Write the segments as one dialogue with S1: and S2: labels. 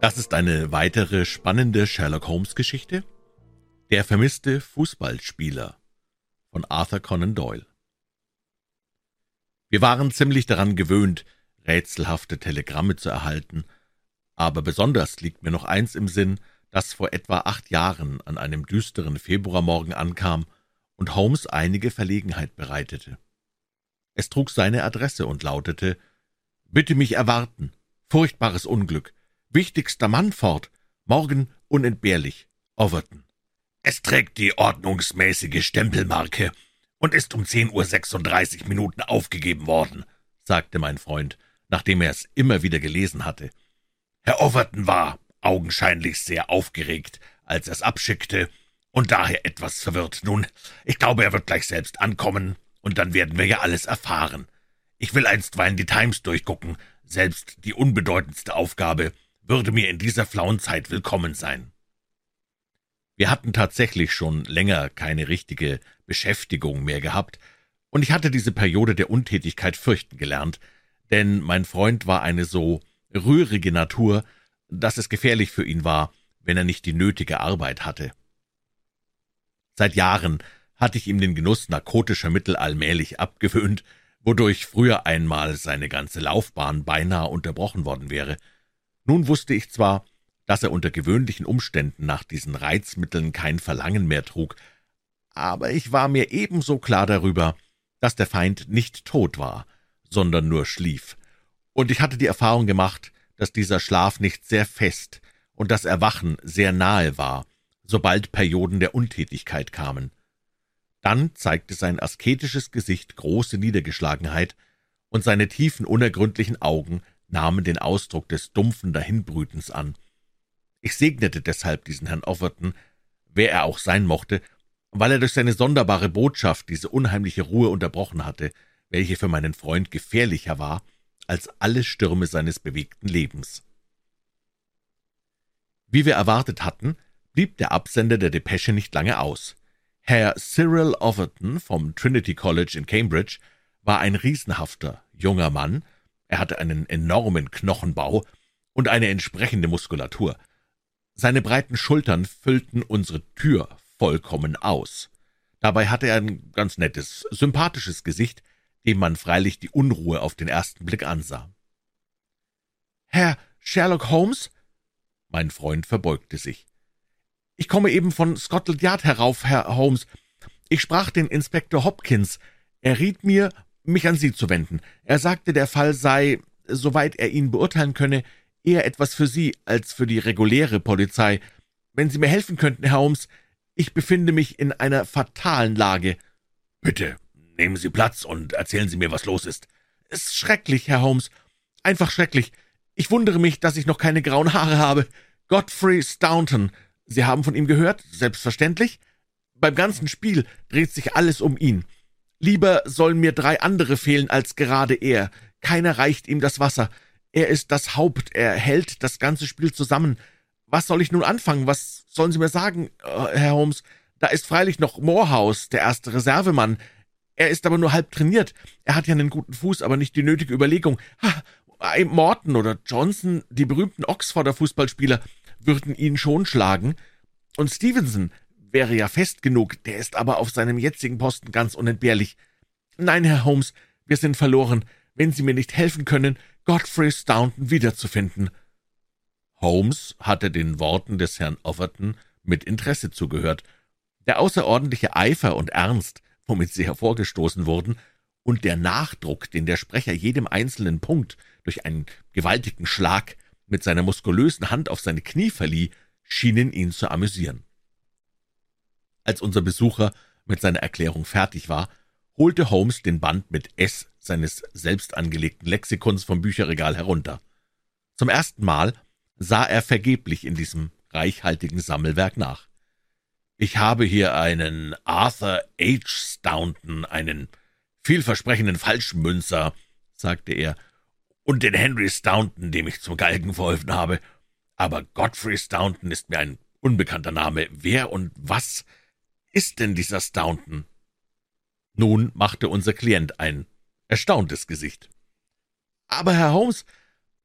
S1: Das ist eine weitere spannende Sherlock Holmes-Geschichte. Der vermisste Fußballspieler von Arthur Conan Doyle. Wir waren ziemlich daran gewöhnt, rätselhafte Telegramme zu erhalten, aber besonders liegt mir noch eins im Sinn, das vor etwa acht Jahren an einem düsteren Februarmorgen ankam und Holmes einige Verlegenheit bereitete. Es trug seine Adresse und lautete Bitte mich erwarten. Furchtbares Unglück. Wichtigster Mann fort. Morgen unentbehrlich. Overton. Es trägt die ordnungsmäßige Stempelmarke und ist um zehn Uhr sechsunddreißig Minuten aufgegeben worden, sagte mein Freund, nachdem er es immer wieder gelesen hatte. Herr Overton war augenscheinlich sehr aufgeregt, als er es abschickte, und daher etwas verwirrt. Nun, ich glaube, er wird gleich selbst ankommen, und dann werden wir ja alles erfahren. Ich will einstweilen die Times durchgucken, selbst die unbedeutendste Aufgabe würde mir in dieser flauen Zeit willkommen sein. Wir hatten tatsächlich schon länger keine richtige Beschäftigung mehr gehabt, und ich hatte diese Periode der Untätigkeit fürchten gelernt, denn mein Freund war eine so rührige Natur, dass es gefährlich für ihn war, wenn er nicht die nötige Arbeit hatte. Seit Jahren hatte ich ihm den Genuss narkotischer Mittel allmählich abgewöhnt, wodurch früher einmal seine ganze Laufbahn beinahe unterbrochen worden wäre. Nun wusste ich zwar, dass er unter gewöhnlichen Umständen nach diesen Reizmitteln kein Verlangen mehr trug, aber ich war mir ebenso klar darüber, dass der Feind nicht tot war, sondern nur schlief, und ich hatte die Erfahrung gemacht, dass dieser Schlaf nicht sehr fest und das Erwachen sehr nahe war, sobald Perioden der Untätigkeit kamen. Dann zeigte sein asketisches Gesicht große Niedergeschlagenheit, und seine tiefen, unergründlichen Augen nahmen den Ausdruck des dumpfen Dahinbrütens an. Ich segnete deshalb diesen Herrn Offerton, wer er auch sein mochte, weil er durch seine sonderbare Botschaft diese unheimliche Ruhe unterbrochen hatte, welche für meinen Freund gefährlicher war als alle Stürme seines bewegten Lebens. Wie wir erwartet hatten, blieb der Absender der Depesche nicht lange aus. Herr Cyril Overton vom Trinity College in Cambridge war ein riesenhafter, junger Mann, er hatte einen enormen Knochenbau und eine entsprechende Muskulatur. Seine breiten Schultern füllten unsere Tür vollkommen aus. Dabei hatte er ein ganz nettes, sympathisches Gesicht, dem man freilich die Unruhe auf den ersten Blick ansah. Herr Sherlock Holmes? Mein Freund verbeugte sich. Ich komme eben von Scotland Yard herauf, Herr Holmes. Ich sprach den Inspektor Hopkins. Er riet mir, mich an Sie zu wenden. Er sagte, der Fall sei, soweit er ihn beurteilen könne, eher etwas für Sie als für die reguläre Polizei. Wenn Sie mir helfen könnten, Herr Holmes, ich befinde mich in einer fatalen Lage. Bitte, nehmen Sie Platz und erzählen Sie mir, was los ist. Es ist schrecklich, Herr Holmes. Einfach schrecklich. Ich wundere mich, dass ich noch keine grauen Haare habe. Godfrey Staunton, Sie haben von ihm gehört, selbstverständlich. Beim ganzen Spiel dreht sich alles um ihn. Lieber sollen mir drei andere fehlen als gerade er. Keiner reicht ihm das Wasser. Er ist das Haupt, er hält das ganze Spiel zusammen. Was soll ich nun anfangen? Was sollen Sie mir sagen, äh, Herr Holmes? Da ist freilich noch Morehouse, der erste Reservemann. Er ist aber nur halb trainiert. Er hat ja einen guten Fuß, aber nicht die nötige Überlegung. Ha, Morton oder Johnson, die berühmten Oxforder Fußballspieler, würden ihn schon schlagen. Und Stevenson wäre ja fest genug, der ist aber auf seinem jetzigen Posten ganz unentbehrlich. Nein, Herr Holmes, wir sind verloren, wenn Sie mir nicht helfen können, Godfrey Staunton wiederzufinden. Holmes hatte den Worten des Herrn Overton mit Interesse zugehört. Der außerordentliche Eifer und Ernst, womit sie hervorgestoßen wurden, und der Nachdruck, den der Sprecher jedem einzelnen Punkt durch einen gewaltigen Schlag mit seiner muskulösen Hand auf seine Knie verlieh, schienen ihn zu amüsieren. Als unser Besucher mit seiner Erklärung fertig war, holte Holmes den Band mit S seines selbst angelegten Lexikons vom Bücherregal herunter. Zum ersten Mal sah er vergeblich in diesem reichhaltigen Sammelwerk nach. Ich habe hier einen Arthur H. Staunton, einen vielversprechenden Falschmünzer, sagte er, und den Henry Staunton, dem ich zum Galgen verholfen habe. Aber Godfrey Staunton ist mir ein unbekannter Name. Wer und was ist denn dieser Staunton? Nun machte unser Klient ein erstauntes Gesicht. Aber, Herr Holmes,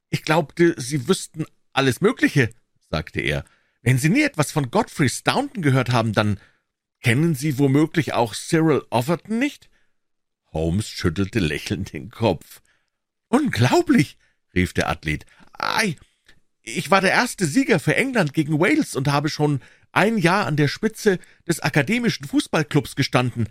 S1: ich glaubte, Sie wüssten alles Mögliche, sagte er. Wenn Sie nie etwas von Godfrey Staunton gehört haben, dann kennen Sie womöglich auch Cyril Overton nicht? Holmes schüttelte lächelnd den Kopf. Unglaublich, rief der Athlet. Ei, ich war der erste Sieger für England gegen Wales und habe schon ein Jahr an der Spitze des akademischen Fußballclubs gestanden.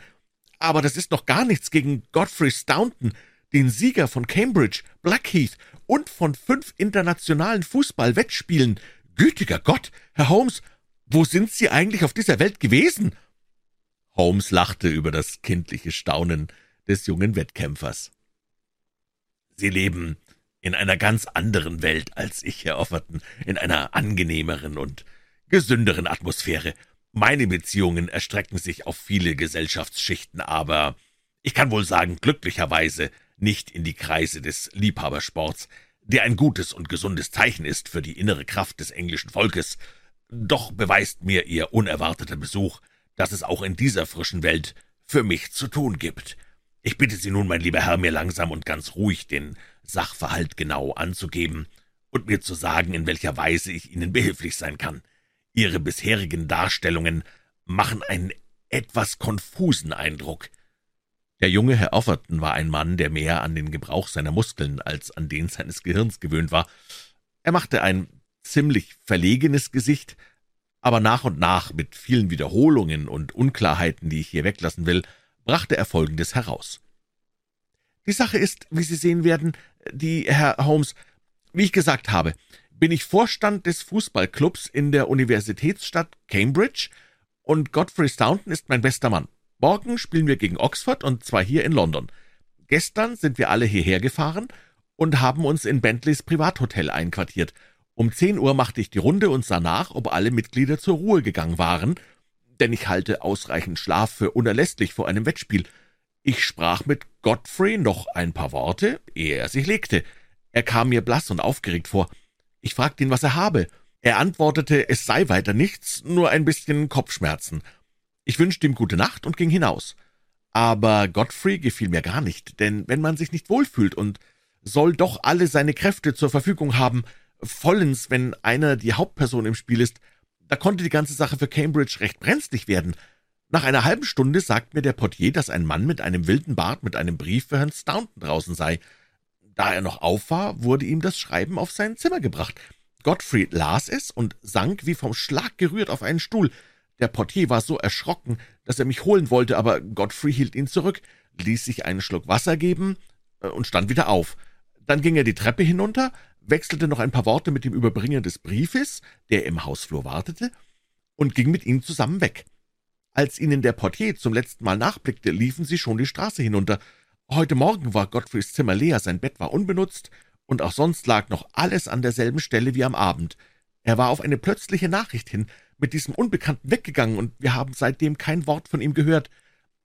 S1: Aber das ist noch gar nichts gegen Godfrey Staunton, den Sieger von Cambridge, Blackheath und von fünf internationalen Fußballwettspielen. Gütiger Gott, Herr Holmes, wo sind Sie eigentlich auf dieser Welt gewesen? Holmes lachte über das kindliche Staunen des jungen Wettkämpfers. Sie leben in einer ganz anderen Welt als ich, Herr Offerton, in einer angenehmeren und gesünderen Atmosphäre. Meine Beziehungen erstrecken sich auf viele Gesellschaftsschichten, aber ich kann wohl sagen, glücklicherweise nicht in die Kreise des Liebhabersports, der ein gutes und gesundes Zeichen ist für die innere Kraft des englischen Volkes. Doch beweist mir Ihr unerwarteter Besuch, dass es auch in dieser frischen Welt für mich zu tun gibt. Ich bitte Sie nun, mein lieber Herr, mir langsam und ganz ruhig den Sachverhalt genau anzugeben und mir zu sagen, in welcher Weise ich Ihnen behilflich sein kann. Ihre bisherigen Darstellungen machen einen etwas konfusen Eindruck. Der junge Herr Offerton war ein Mann, der mehr an den Gebrauch seiner Muskeln als an den seines Gehirns gewöhnt war. Er machte ein ziemlich verlegenes Gesicht, aber nach und nach, mit vielen Wiederholungen und Unklarheiten, die ich hier weglassen will, brachte er Folgendes heraus. Die Sache ist, wie Sie sehen werden, die, Herr Holmes, wie ich gesagt habe, bin ich Vorstand des Fußballclubs in der Universitätsstadt Cambridge und Godfrey Staunton ist mein bester Mann. Morgen spielen wir gegen Oxford und zwar hier in London. Gestern sind wir alle hierher gefahren und haben uns in Bentleys Privathotel einquartiert. Um zehn Uhr machte ich die Runde und sah nach, ob alle Mitglieder zur Ruhe gegangen waren denn ich halte ausreichend Schlaf für unerlässlich vor einem Wettspiel. Ich sprach mit Godfrey noch ein paar Worte, ehe er sich legte. Er kam mir blass und aufgeregt vor. Ich fragte ihn, was er habe. Er antwortete, es sei weiter nichts, nur ein bisschen Kopfschmerzen. Ich wünschte ihm gute Nacht und ging hinaus. Aber Godfrey gefiel mir gar nicht, denn wenn man sich nicht wohlfühlt und soll doch alle seine Kräfte zur Verfügung haben, vollends, wenn einer die Hauptperson im Spiel ist, da konnte die ganze Sache für Cambridge recht brenzlig werden. Nach einer halben Stunde sagt mir der Portier, dass ein Mann mit einem wilden Bart mit einem Brief für Herrn Staunton draußen sei. Da er noch auf war, wurde ihm das Schreiben auf sein Zimmer gebracht. Godfrey las es und sank wie vom Schlag gerührt auf einen Stuhl. Der Portier war so erschrocken, dass er mich holen wollte, aber Godfrey hielt ihn zurück, ließ sich einen Schluck Wasser geben äh, und stand wieder auf. Dann ging er die Treppe hinunter, wechselte noch ein paar Worte mit dem Überbringer des Briefes, der im Hausflur wartete, und ging mit ihm zusammen weg. Als ihnen der Portier zum letzten Mal nachblickte, liefen sie schon die Straße hinunter. Heute Morgen war Godfreys Zimmer leer, sein Bett war unbenutzt, und auch sonst lag noch alles an derselben Stelle wie am Abend. Er war auf eine plötzliche Nachricht hin mit diesem Unbekannten weggegangen, und wir haben seitdem kein Wort von ihm gehört.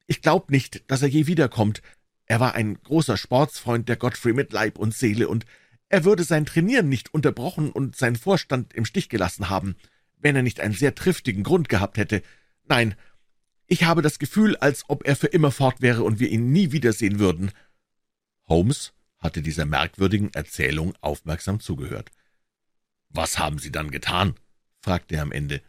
S1: Ich glaub nicht, dass er je wiederkommt. Er war ein großer Sportsfreund der Godfrey mit Leib und Seele, und er würde sein Trainieren nicht unterbrochen und seinen Vorstand im Stich gelassen haben, wenn er nicht einen sehr triftigen Grund gehabt hätte. Nein, ich habe das Gefühl, als ob er für immer fort wäre und wir ihn nie wiedersehen würden. Holmes hatte dieser merkwürdigen Erzählung aufmerksam zugehört. Was haben Sie dann getan? fragte er am Ende.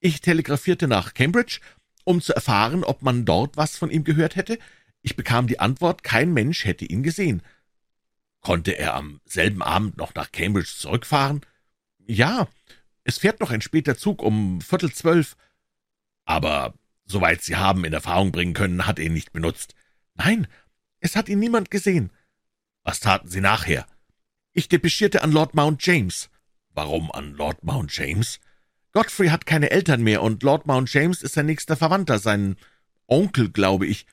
S1: Ich telegrafierte nach Cambridge, um zu erfahren, ob man dort was von ihm gehört hätte. Ich bekam die Antwort, kein Mensch hätte ihn gesehen. Konnte er am selben Abend noch nach Cambridge zurückfahren? Ja, es fährt noch ein später Zug um Viertel zwölf. Aber soweit Sie haben in Erfahrung bringen können, hat er ihn nicht benutzt. Nein, es hat ihn niemand gesehen. Was taten Sie nachher? Ich depeschierte an Lord Mount James. Warum an Lord Mount James? Godfrey hat keine Eltern mehr, und Lord Mount James ist sein nächster Verwandter, sein Onkel, glaube ich.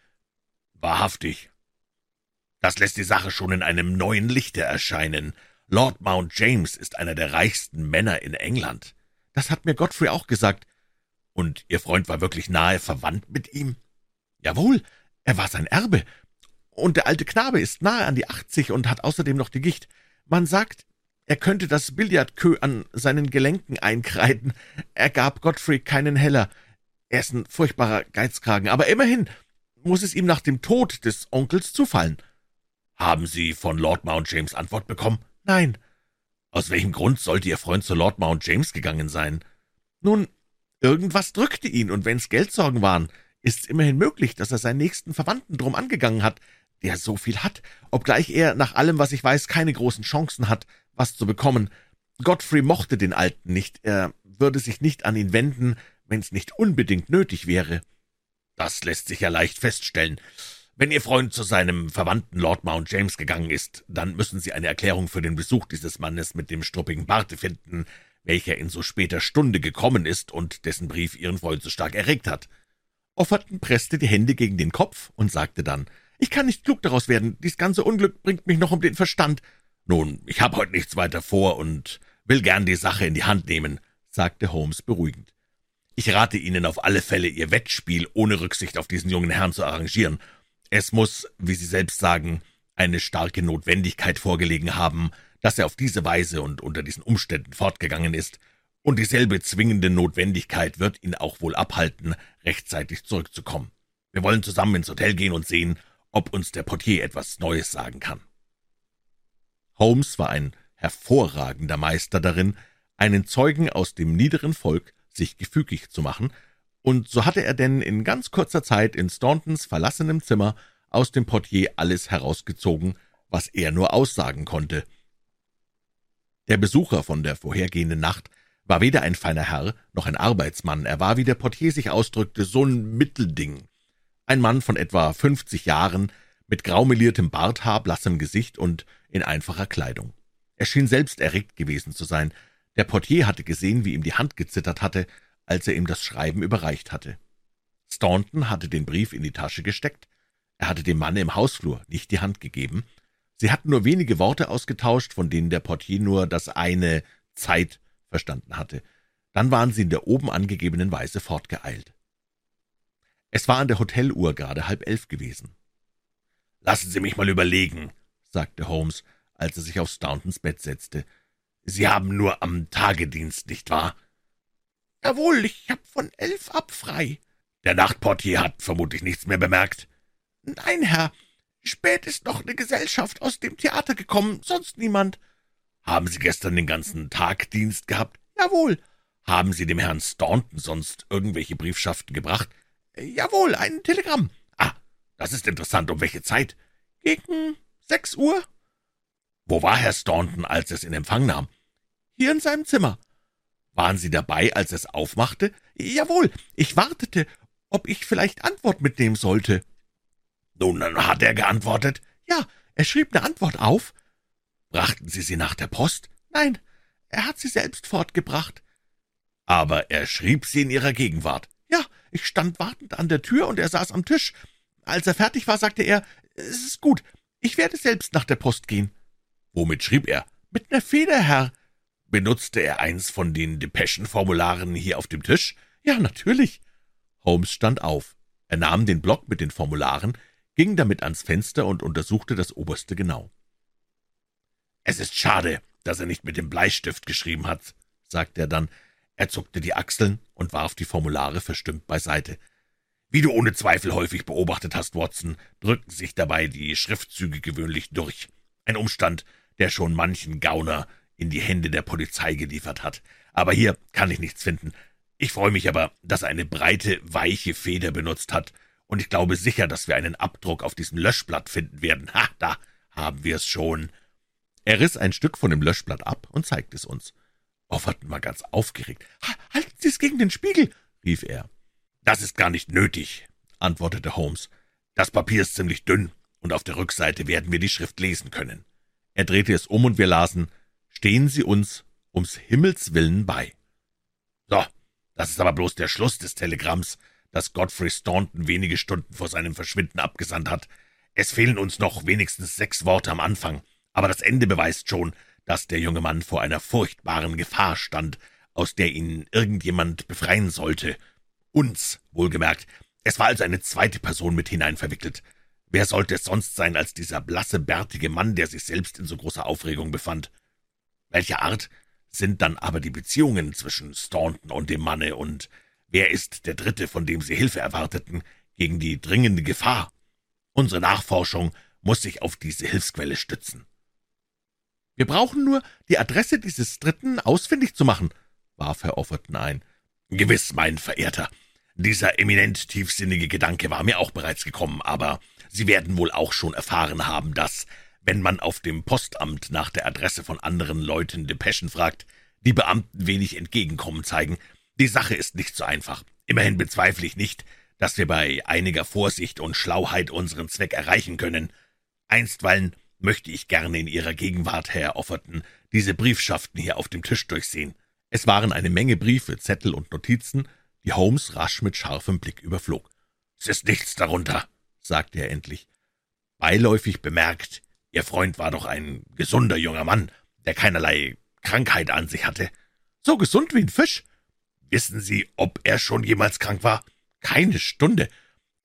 S1: Wahrhaftig. Das lässt die Sache schon in einem neuen Lichte erscheinen. Lord Mount James ist einer der reichsten Männer in England. Das hat mir Godfrey auch gesagt. Und Ihr Freund war wirklich nahe verwandt mit ihm? Jawohl, er war sein Erbe. Und der alte Knabe ist nahe an die achtzig und hat außerdem noch die Gicht. Man sagt, er könnte das Billardkö an seinen Gelenken einkreiden. Er gab Godfrey keinen Heller. Er ist ein furchtbarer Geizkragen, aber immerhin muss es ihm nach dem Tod des Onkels zufallen. Haben Sie von Lord Mount James Antwort bekommen? Nein. Aus welchem Grund sollte Ihr Freund zu Lord Mount James gegangen sein? Nun, irgendwas drückte ihn, und wenn's Geldsorgen waren, ist's immerhin möglich, dass er seinen nächsten Verwandten drum angegangen hat, der so viel hat, obgleich er, nach allem, was ich weiß, keine großen Chancen hat, was zu bekommen. Godfrey mochte den Alten nicht, er würde sich nicht an ihn wenden, wenn's nicht unbedingt nötig wäre. Das lässt sich ja leicht feststellen. Wenn Ihr Freund zu seinem Verwandten Lord Mount James gegangen ist, dann müssen Sie eine Erklärung für den Besuch dieses Mannes mit dem struppigen Barte finden, welcher in so später Stunde gekommen ist und dessen Brief Ihren Freund so stark erregt hat. Offerton presste die Hände gegen den Kopf und sagte dann, »Ich kann nicht klug daraus werden. Dies ganze Unglück bringt mich noch um den Verstand.« »Nun, ich habe heute nichts weiter vor und will gern die Sache in die Hand nehmen«, sagte Holmes beruhigend. »Ich rate Ihnen auf alle Fälle, Ihr Wettspiel ohne Rücksicht auf diesen jungen Herrn zu arrangieren. Es muss, wie Sie selbst sagen, eine starke Notwendigkeit vorgelegen haben, dass er auf diese Weise und unter diesen Umständen fortgegangen ist, und dieselbe zwingende Notwendigkeit wird ihn auch wohl abhalten, rechtzeitig zurückzukommen. Wir wollen zusammen ins Hotel gehen und sehen, ob uns der Portier etwas Neues sagen kann. Holmes war ein hervorragender Meister darin, einen Zeugen aus dem niederen Volk sich gefügig zu machen, und so hatte er denn in ganz kurzer Zeit in Stauntons verlassenem Zimmer aus dem Portier alles herausgezogen, was er nur aussagen konnte. Der Besucher von der vorhergehenden Nacht war weder ein feiner Herr noch ein Arbeitsmann, er war, wie der Portier sich ausdrückte, so ein Mittelding. Ein Mann von etwa fünfzig Jahren, mit graumeliertem Barthaar, blassem Gesicht und in einfacher Kleidung. Er schien selbst erregt gewesen zu sein. Der Portier hatte gesehen, wie ihm die Hand gezittert hatte, als er ihm das Schreiben überreicht hatte. Staunton hatte den Brief in die Tasche gesteckt. Er hatte dem Manne im Hausflur nicht die Hand gegeben. Sie hatten nur wenige Worte ausgetauscht, von denen der Portier nur das eine Zeit verstanden hatte. Dann waren sie in der oben angegebenen Weise fortgeeilt. Es war an der Hoteluhr gerade halb elf gewesen. »Lassen Sie mich mal überlegen«, sagte Holmes, als er sich auf Stauntons Bett setzte. »Sie haben nur am Tagedienst, nicht wahr?«
S2: »Jawohl, ich hab von elf ab frei.«
S1: »Der Nachtportier hat vermutlich nichts mehr bemerkt?«
S2: »Nein, Herr. Spät ist noch eine Gesellschaft aus dem Theater gekommen, sonst niemand.«
S1: »Haben Sie gestern den ganzen Tag Dienst gehabt?«
S2: »Jawohl.«
S1: »Haben Sie dem Herrn Staunton sonst irgendwelche Briefschaften gebracht?«
S2: »Jawohl, ein Telegramm.«
S1: »Ah, das ist interessant. Um welche Zeit?«
S2: »Gegen sechs Uhr.«
S1: »Wo war Herr Staunton, als er es in Empfang nahm?«
S2: »Hier in seinem Zimmer.«
S1: »Waren Sie dabei, als es aufmachte?«
S2: »Jawohl, ich wartete, ob ich vielleicht Antwort mitnehmen sollte.«
S1: »Nun, hat er geantwortet?«
S2: »Ja, er schrieb eine Antwort auf.«
S1: »Brachten Sie sie nach der Post?«
S2: »Nein, er hat sie selbst fortgebracht.«
S1: »Aber er schrieb sie in Ihrer Gegenwart?«
S2: »Ja, ich stand wartend an der Tür, und er saß am Tisch. Als er fertig war, sagte er, »Es ist gut, ich werde selbst nach der Post gehen.«
S1: »Womit schrieb er?«
S2: »Mit ner Feder, Herr.«
S1: »Benutzte er eins von den Depeschenformularen hier auf dem Tisch?«
S2: »Ja, natürlich.«
S1: Holmes stand auf. Er nahm den Block mit den Formularen, ging damit ans Fenster und untersuchte das oberste genau. »Es ist schade, dass er nicht mit dem Bleistift geschrieben hat«, sagte er dann. Er zuckte die Achseln und warf die Formulare verstimmt beiseite. »Wie du ohne Zweifel häufig beobachtet hast, Watson, drücken sich dabei die Schriftzüge gewöhnlich durch. Ein Umstand, der schon manchen Gauner in die Hände der Polizei geliefert hat. Aber hier kann ich nichts finden. Ich freue mich aber, dass er eine breite, weiche Feder benutzt hat, und ich glaube sicher, dass wir einen Abdruck auf diesem Löschblatt finden werden. Ha, da haben wir es schon.« Er riss ein Stück von dem Löschblatt ab und zeigte es uns. Offerton war ganz aufgeregt.
S2: »Halten Sie es gegen den Spiegel«, rief er.
S1: »Das ist gar nicht nötig«, antwortete Holmes. »Das Papier ist ziemlich dünn, und auf der Rückseite werden wir die Schrift lesen können.« Er drehte es um, und wir lasen, »Stehen Sie uns ums Himmels willen bei.« »So, das ist aber bloß der Schluss des Telegramms, das Godfrey Staunton wenige Stunden vor seinem Verschwinden abgesandt hat. Es fehlen uns noch wenigstens sechs Worte am Anfang, aber das Ende beweist schon, dass der junge Mann vor einer furchtbaren Gefahr stand, aus der ihn irgendjemand befreien sollte. Uns, wohlgemerkt. Es war also eine zweite Person mit hinein verwickelt. Wer sollte es sonst sein als dieser blasse, bärtige Mann, der sich selbst in so großer Aufregung befand? Welcher Art sind dann aber die Beziehungen zwischen Staunton und dem Manne, und wer ist der Dritte, von dem Sie Hilfe erwarteten, gegen die dringende Gefahr? Unsere Nachforschung muss sich auf diese Hilfsquelle stützen.
S2: Wir brauchen nur die Adresse dieses Dritten ausfindig zu machen, warf Herr Offerton ein.
S1: Gewiss, mein Verehrter. Dieser eminent tiefsinnige Gedanke war mir auch bereits gekommen, aber Sie werden wohl auch schon erfahren haben, dass, wenn man auf dem Postamt nach der Adresse von anderen Leuten Depeschen fragt, die Beamten wenig Entgegenkommen zeigen. Die Sache ist nicht so einfach. Immerhin bezweifle ich nicht, dass wir bei einiger Vorsicht und Schlauheit unseren Zweck erreichen können. Einstweilen möchte ich gerne in Ihrer Gegenwart, Herr Offerton, diese Briefschaften hier auf dem Tisch durchsehen.
S2: Es waren eine Menge Briefe, Zettel und Notizen, die Holmes rasch mit scharfem Blick überflog.
S1: Es ist nichts darunter, sagte er endlich. Beiläufig bemerkt, Ihr Freund war doch ein gesunder junger Mann, der keinerlei Krankheit an sich hatte.
S2: So gesund wie ein Fisch.
S1: Wissen Sie, ob er schon jemals krank war?
S2: Keine Stunde.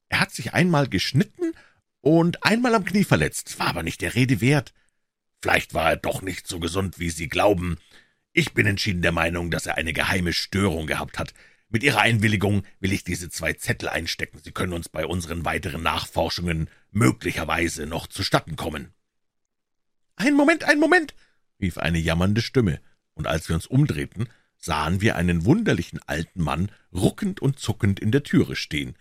S2: Er hat sich einmal geschnitten und einmal am Knie verletzt, war aber nicht der Rede wert.
S1: Vielleicht war er doch nicht so gesund, wie Sie glauben. Ich bin entschieden der Meinung, dass er eine geheime Störung gehabt hat. Mit Ihrer Einwilligung will ich diese zwei Zettel einstecken. Sie können uns bei unseren weiteren Nachforschungen möglicherweise noch zustatten kommen.
S2: Ein Moment, ein Moment, rief eine jammernde Stimme, und als wir uns umdrehten, sahen wir einen wunderlichen alten Mann ruckend und zuckend in der Türe stehen.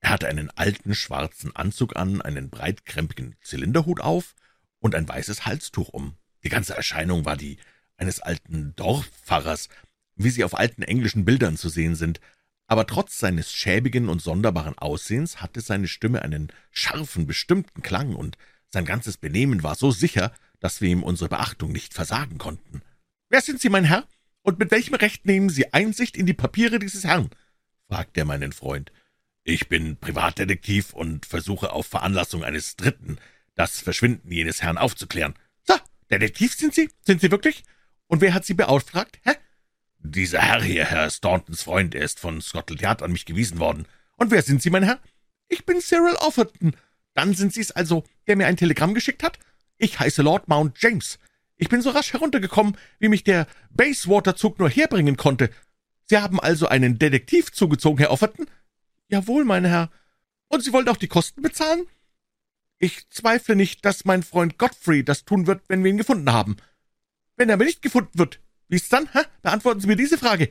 S2: Er hatte einen alten schwarzen Anzug an, einen breitkrempigen Zylinderhut auf und ein weißes Halstuch um. Die ganze Erscheinung war die eines alten Dorfpfarrers, wie sie auf alten englischen Bildern zu sehen sind, aber trotz seines schäbigen und sonderbaren Aussehens hatte seine Stimme einen scharfen, bestimmten Klang, und sein ganzes Benehmen war so sicher, dass wir ihm unsere Beachtung nicht versagen konnten. »Wer sind Sie, mein Herr, und mit welchem Recht nehmen Sie Einsicht in die Papiere dieses Herrn?« fragte er meinen Freund.
S1: »Ich bin Privatdetektiv und versuche auf Veranlassung eines Dritten das Verschwinden jenes Herrn aufzuklären.«
S2: »So, Detektiv sind Sie? Sind Sie wirklich? Und wer hat Sie beauftragt, hä?«
S1: »Dieser Herr hier, Herr Stauntons Freund, er ist von Scotland Yard an mich gewiesen worden.«
S2: »Und wer sind Sie, mein Herr?« »Ich bin Cyril Offerton. Dann sind Sie's also, der mir ein Telegramm geschickt hat? Ich heiße Lord Mount James. Ich bin so rasch heruntergekommen, wie mich der Bayswater-Zug nur herbringen konnte. Sie haben also einen Detektiv zugezogen, Herr Offerton? Jawohl, mein Herr. Und Sie wollen auch die Kosten bezahlen? Ich zweifle nicht, dass mein Freund Godfrey das tun wird, wenn wir ihn gefunden haben. Wenn er aber nicht gefunden wird, wie ist's dann? Hä? Beantworten Sie mir diese Frage.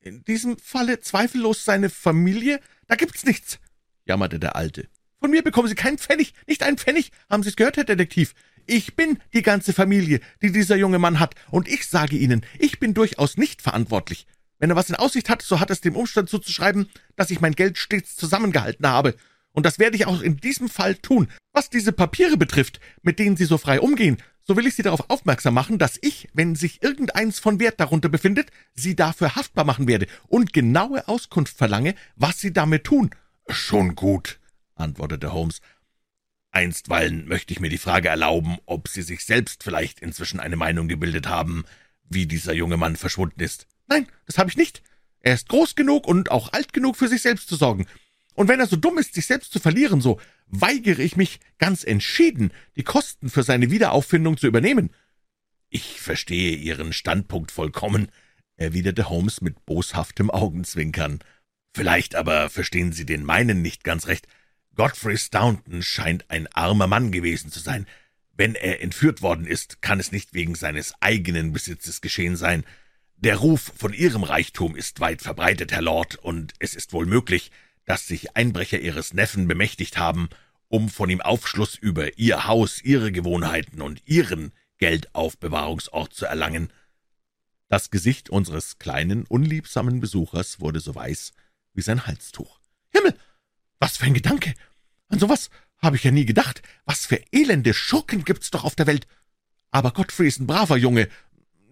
S2: In diesem Falle zweifellos seine Familie? Da gibt's nichts, jammerte der Alte. Von mir bekommen Sie keinen Pfennig, nicht einen Pfennig. Haben Sie es gehört, Herr Detektiv? Ich bin die ganze Familie, die dieser junge Mann hat, und ich sage Ihnen, ich bin durchaus nicht verantwortlich. Wenn er was in Aussicht hat, so hat es dem Umstand zuzuschreiben, dass ich mein Geld stets zusammengehalten habe. Und das werde ich auch in diesem Fall tun. Was diese Papiere betrifft, mit denen Sie so frei umgehen, so will ich Sie darauf aufmerksam machen, dass ich, wenn sich irgendeins von Wert darunter befindet, Sie dafür haftbar machen werde und genaue Auskunft verlange, was Sie damit tun.
S1: Schon gut, antwortete Holmes. Einstweilen möchte ich mir die Frage erlauben, ob Sie sich selbst vielleicht inzwischen eine Meinung gebildet haben, wie dieser junge Mann verschwunden ist.
S2: Nein, das habe ich nicht. Er ist groß genug und auch alt genug, für sich selbst zu sorgen. Und wenn er so dumm ist, sich selbst zu verlieren, so weigere ich mich ganz entschieden, die Kosten für seine Wiederauffindung zu übernehmen.
S1: Ich verstehe Ihren Standpunkt vollkommen, erwiderte Holmes mit boshaftem Augenzwinkern. Vielleicht aber verstehen Sie den meinen nicht ganz recht. Godfrey Staunton scheint ein armer Mann gewesen zu sein. Wenn er entführt worden ist, kann es nicht wegen seines eigenen Besitzes geschehen sein. Der Ruf von Ihrem Reichtum ist weit verbreitet, Herr Lord, und es ist wohl möglich, dass sich Einbrecher Ihres Neffen bemächtigt haben, um von ihm Aufschluss über Ihr Haus, Ihre Gewohnheiten und Ihren Geldaufbewahrungsort zu erlangen.
S2: Das Gesicht unseres kleinen, unliebsamen Besuchers wurde so weiß wie sein Halstuch. Himmel, was für ein Gedanke! An sowas habe ich ja nie gedacht. Was für elende Schurken gibt's doch auf der Welt. Aber Godfrey ist ein braver Junge,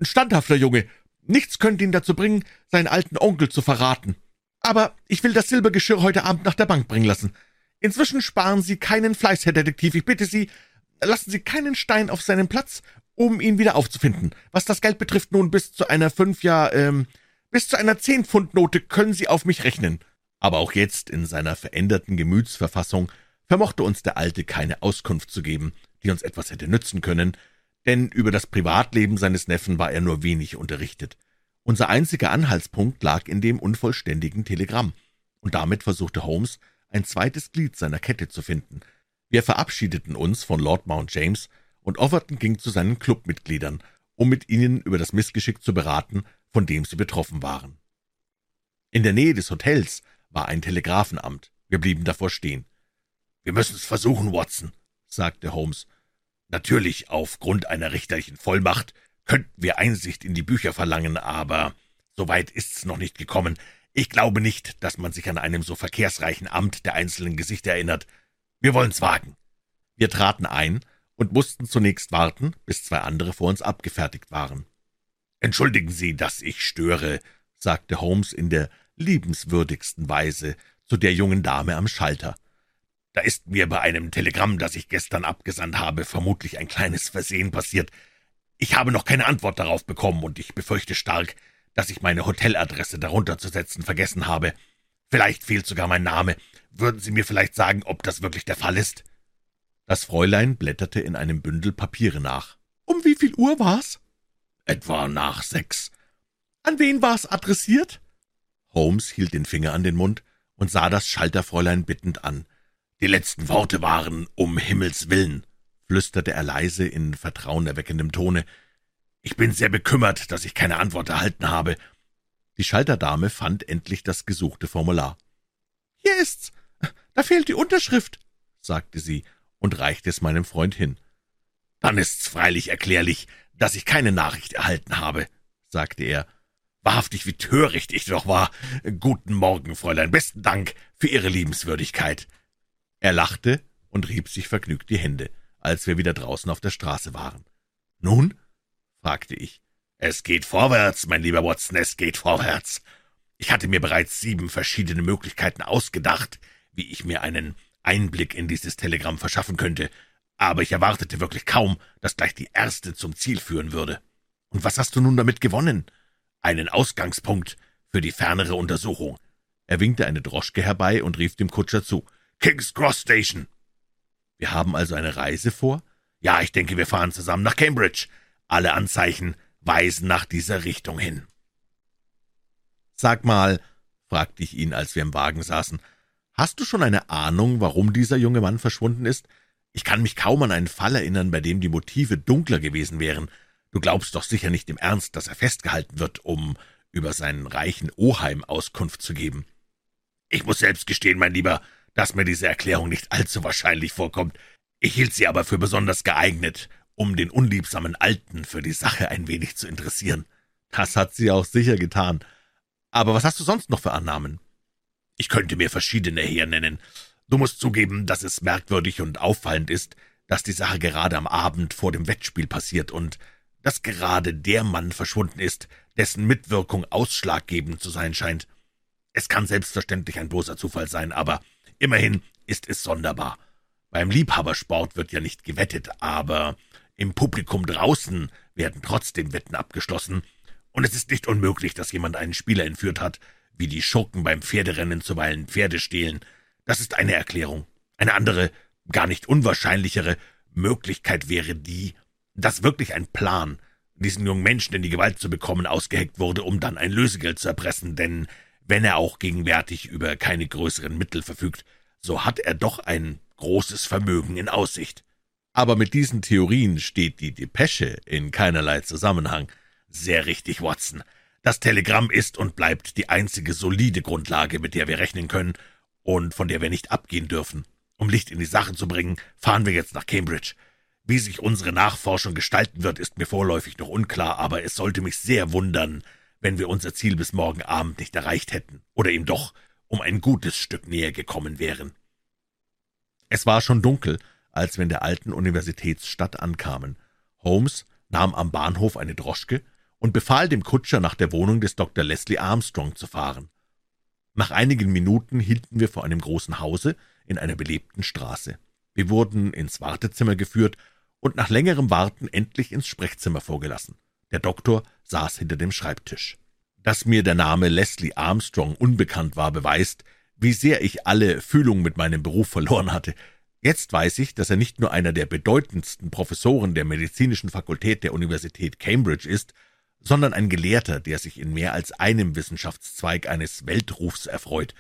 S2: ein standhafter Junge. Nichts könnte ihn dazu bringen, seinen alten Onkel zu verraten. Aber ich will das Silbergeschirr heute Abend nach der Bank bringen lassen. Inzwischen sparen Sie keinen Fleiß, Herr Detektiv. Ich bitte Sie, lassen Sie keinen Stein auf seinen Platz, um ihn wieder aufzufinden. Was das Geld betrifft, nun bis zu einer fünf, ja, ähm, bis zu einer Zehn-Pfund-Note können Sie auf mich rechnen. Aber auch jetzt in seiner veränderten Gemütsverfassung vermochte uns der Alte keine Auskunft zu geben, die uns etwas hätte nützen können, denn über das Privatleben seines Neffen war er nur wenig unterrichtet. Unser einziger Anhaltspunkt lag in dem unvollständigen Telegramm, und damit versuchte Holmes, ein zweites Glied seiner Kette zu finden. Wir verabschiedeten uns von Lord Mount James
S1: und Overton ging zu seinen Clubmitgliedern, um mit ihnen über das Missgeschick zu beraten, von dem sie betroffen waren. In der Nähe des Hotels war ein Telegrafenamt. Wir blieben davor stehen.
S2: Wir müssen es versuchen, Watson, sagte Holmes. Natürlich, aufgrund einer richterlichen Vollmacht könnten wir Einsicht in die Bücher verlangen, aber so weit ist's noch nicht gekommen. Ich glaube nicht, dass man sich an einem so verkehrsreichen Amt der einzelnen Gesichter erinnert. Wir wollen's wagen.
S1: Wir traten ein und mussten zunächst warten, bis zwei andere vor uns abgefertigt waren.
S2: Entschuldigen Sie, dass ich störe, sagte Holmes in der liebenswürdigsten Weise zu der jungen Dame am Schalter. Da ist mir bei einem Telegramm, das ich gestern abgesandt habe, vermutlich ein kleines Versehen passiert. Ich habe noch keine Antwort darauf bekommen, und ich befürchte stark, dass ich meine Hoteladresse darunter zu setzen vergessen habe. Vielleicht fehlt sogar mein Name. Würden Sie mir vielleicht sagen, ob das wirklich der Fall ist?
S1: Das Fräulein blätterte in einem Bündel Papiere nach. Um wie viel Uhr war's?
S2: Etwa nach sechs.
S1: An wen war's adressiert? Holmes hielt den Finger an den Mund und sah das Schalterfräulein bittend an.
S2: Die letzten Worte waren um Himmels willen, flüsterte er leise in vertrauenerweckendem Tone. Ich bin sehr bekümmert, dass ich keine Antwort erhalten habe.
S1: Die Schalterdame fand endlich das gesuchte Formular. Hier ist's. Da fehlt die Unterschrift, sagte sie und reichte es meinem Freund hin.
S2: Dann ist's freilich erklärlich, dass ich keine Nachricht erhalten habe, sagte er. Wahrhaftig, wie töricht ich doch war. Guten Morgen, Fräulein, besten Dank für Ihre Liebenswürdigkeit.
S1: Er lachte und rieb sich vergnügt die Hände, als wir wieder draußen auf der Straße waren.
S2: Nun? fragte ich. Es geht vorwärts, mein lieber Watson, es geht vorwärts. Ich hatte mir bereits sieben verschiedene Möglichkeiten ausgedacht, wie ich mir einen Einblick in dieses Telegramm verschaffen könnte, aber ich erwartete wirklich kaum, dass gleich die erste zum Ziel führen würde. Und was hast du nun damit gewonnen? Einen Ausgangspunkt für die fernere Untersuchung.
S1: Er winkte eine Droschke herbei und rief dem Kutscher zu.
S2: King's Cross Station.
S1: Wir haben also eine Reise vor?
S2: Ja, ich denke, wir fahren zusammen nach Cambridge. Alle Anzeichen weisen nach dieser Richtung hin.
S1: Sag mal, fragte ich ihn, als wir im Wagen saßen, hast du schon eine Ahnung, warum dieser junge Mann verschwunden ist? Ich kann mich kaum an einen Fall erinnern, bei dem die Motive dunkler gewesen wären. Du glaubst doch sicher nicht im Ernst, dass er festgehalten wird, um über seinen reichen Oheim Auskunft zu geben.
S2: Ich muss selbst gestehen, mein Lieber, dass mir diese Erklärung nicht allzu wahrscheinlich vorkommt. Ich hielt sie aber für besonders geeignet, um den unliebsamen Alten für die Sache ein wenig zu interessieren.
S1: Das hat sie auch sicher getan. Aber was hast du sonst noch für Annahmen?
S2: Ich könnte mir verschiedene hernennen. Du musst zugeben, dass es merkwürdig und auffallend ist, dass die Sache gerade am Abend vor dem Wettspiel passiert und dass gerade der Mann verschwunden ist, dessen Mitwirkung ausschlaggebend zu sein scheint. Es kann selbstverständlich ein bloßer Zufall sein, aber immerhin ist es sonderbar. Beim Liebhabersport wird ja nicht gewettet, aber im Publikum draußen werden trotzdem Wetten abgeschlossen, und es ist nicht unmöglich, dass jemand einen Spieler entführt hat, wie die Schurken beim Pferderennen zuweilen Pferde stehlen. Das ist eine Erklärung. Eine andere, gar nicht unwahrscheinlichere Möglichkeit wäre die, dass wirklich ein Plan, diesen jungen Menschen in die Gewalt zu bekommen, ausgeheckt wurde, um dann ein Lösegeld zu erpressen, denn wenn er auch gegenwärtig über keine größeren Mittel verfügt, so hat er doch ein großes Vermögen in Aussicht.
S1: Aber mit diesen Theorien steht die Depesche in keinerlei Zusammenhang.
S2: Sehr richtig, Watson. Das Telegramm ist und bleibt die einzige solide Grundlage, mit der wir rechnen können und von der wir nicht abgehen dürfen. Um Licht in die Sache zu bringen, fahren wir jetzt nach Cambridge. Wie sich unsere Nachforschung gestalten wird, ist mir vorläufig noch unklar, aber es sollte mich sehr wundern, wenn wir unser Ziel bis morgen Abend nicht erreicht hätten oder ihm doch um ein gutes Stück näher gekommen wären.
S1: Es war schon dunkel, als wir in der alten Universitätsstadt ankamen. Holmes nahm am Bahnhof eine Droschke und befahl dem Kutscher, nach der Wohnung des Dr. Leslie Armstrong zu fahren. Nach einigen Minuten hielten wir vor einem großen Hause in einer belebten Straße. Wir wurden ins Wartezimmer geführt und nach längerem Warten endlich ins Sprechzimmer vorgelassen. Der Doktor saß hinter dem Schreibtisch. Dass mir der Name Leslie Armstrong unbekannt war, beweist, wie sehr ich alle Fühlung mit meinem Beruf verloren hatte. Jetzt weiß ich, dass er nicht nur einer der bedeutendsten Professoren der medizinischen Fakultät der Universität Cambridge ist, sondern ein Gelehrter, der sich in mehr als einem Wissenschaftszweig eines Weltrufs erfreut,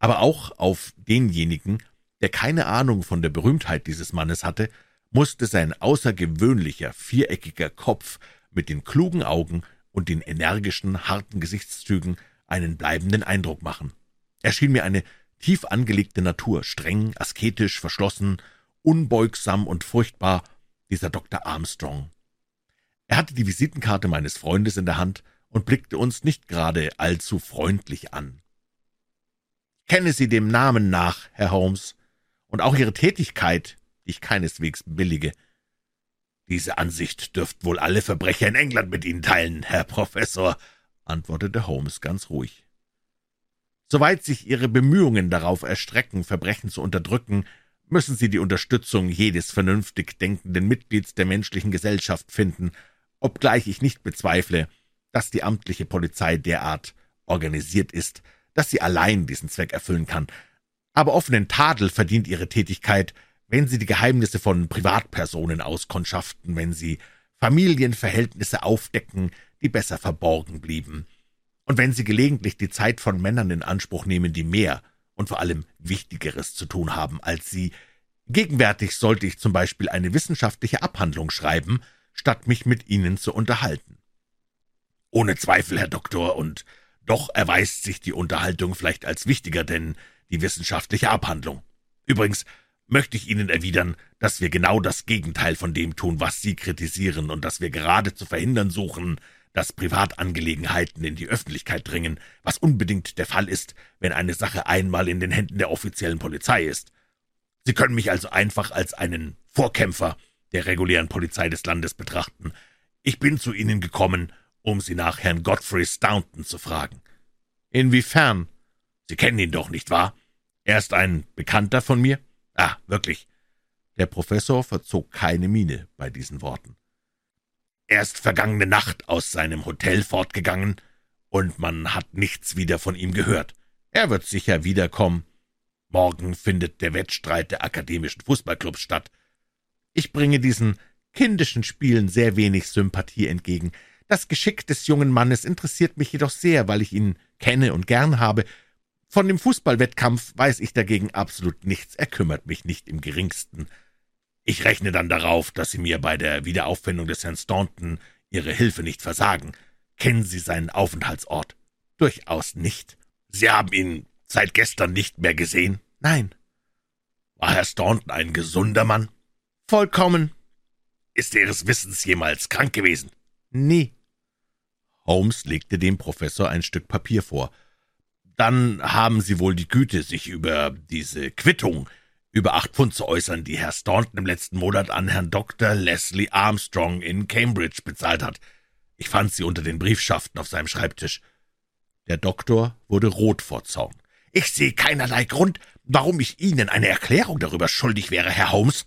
S1: aber auch auf denjenigen, der keine Ahnung von der Berühmtheit dieses Mannes hatte, musste sein außergewöhnlicher, viereckiger Kopf mit den klugen Augen und den energischen, harten Gesichtszügen einen bleibenden Eindruck machen. Er schien mir eine tief angelegte Natur, streng, asketisch, verschlossen, unbeugsam und furchtbar, dieser Dr. Armstrong. Er hatte die Visitenkarte meines Freundes in der Hand und blickte uns nicht gerade allzu freundlich an. Kenne Sie dem Namen nach, Herr Holmes, und auch Ihre Tätigkeit, ich keineswegs billige. Diese Ansicht dürften wohl alle Verbrecher in England mit Ihnen teilen, Herr Professor, antwortete Holmes ganz ruhig. Soweit sich Ihre Bemühungen darauf erstrecken, Verbrechen zu unterdrücken, müssen Sie die Unterstützung jedes vernünftig denkenden Mitglieds der menschlichen Gesellschaft finden, obgleich ich nicht bezweifle, dass die amtliche Polizei derart organisiert ist, dass sie allein diesen Zweck erfüllen kann. Aber offenen Tadel verdient ihre Tätigkeit, wenn sie die Geheimnisse von Privatpersonen auskundschaften, wenn sie Familienverhältnisse aufdecken, die besser verborgen blieben, und wenn sie gelegentlich die Zeit von Männern in Anspruch nehmen, die mehr und vor allem Wichtigeres zu tun haben als sie. Gegenwärtig sollte ich zum Beispiel eine wissenschaftliche Abhandlung schreiben, statt mich mit Ihnen zu unterhalten. Ohne Zweifel, Herr Doktor, und doch erweist sich die Unterhaltung vielleicht als wichtiger denn die wissenschaftliche Abhandlung. Übrigens möchte ich Ihnen erwidern, dass wir genau das Gegenteil von dem tun, was Sie kritisieren, und dass wir gerade zu verhindern suchen, dass Privatangelegenheiten in die Öffentlichkeit dringen, was unbedingt der Fall ist, wenn eine Sache einmal in den Händen der offiziellen Polizei ist. Sie können mich also einfach als einen Vorkämpfer der regulären Polizei des Landes betrachten. Ich bin zu Ihnen gekommen, um Sie nach Herrn Godfrey Staunton zu fragen. Inwiefern? Sie kennen ihn doch, nicht wahr? Er ist ein Bekannter von mir? Ah, wirklich. Der Professor verzog keine Miene bei diesen Worten. Er ist vergangene Nacht aus seinem Hotel fortgegangen, und man hat nichts wieder von ihm gehört. Er wird sicher wiederkommen. Morgen findet der Wettstreit der akademischen Fußballclubs statt. Ich bringe diesen kindischen Spielen sehr wenig Sympathie entgegen. Das Geschick des jungen Mannes interessiert mich jedoch sehr, weil ich ihn kenne und gern habe. Von dem Fußballwettkampf weiß ich dagegen absolut nichts, er kümmert mich nicht im geringsten. Ich rechne dann darauf, dass Sie mir bei der Wiederauffindung des Herrn Staunton Ihre Hilfe nicht versagen. Kennen Sie seinen Aufenthaltsort? Durchaus nicht. Sie haben ihn seit gestern nicht mehr gesehen? Nein. War Herr Staunton ein gesunder Mann? Vollkommen. Ist er Ihres Wissens jemals krank gewesen? Nie. Holmes legte dem Professor ein Stück Papier vor. Dann haben Sie wohl die Güte, sich über diese Quittung über acht Pfund zu äußern, die Herr Staunton im letzten Monat an Herrn Dr. Leslie Armstrong in Cambridge bezahlt hat. Ich fand sie unter den Briefschaften auf seinem Schreibtisch. Der Doktor wurde rot vor Zorn. Ich sehe keinerlei Grund, warum ich Ihnen eine Erklärung darüber schuldig wäre, Herr Holmes.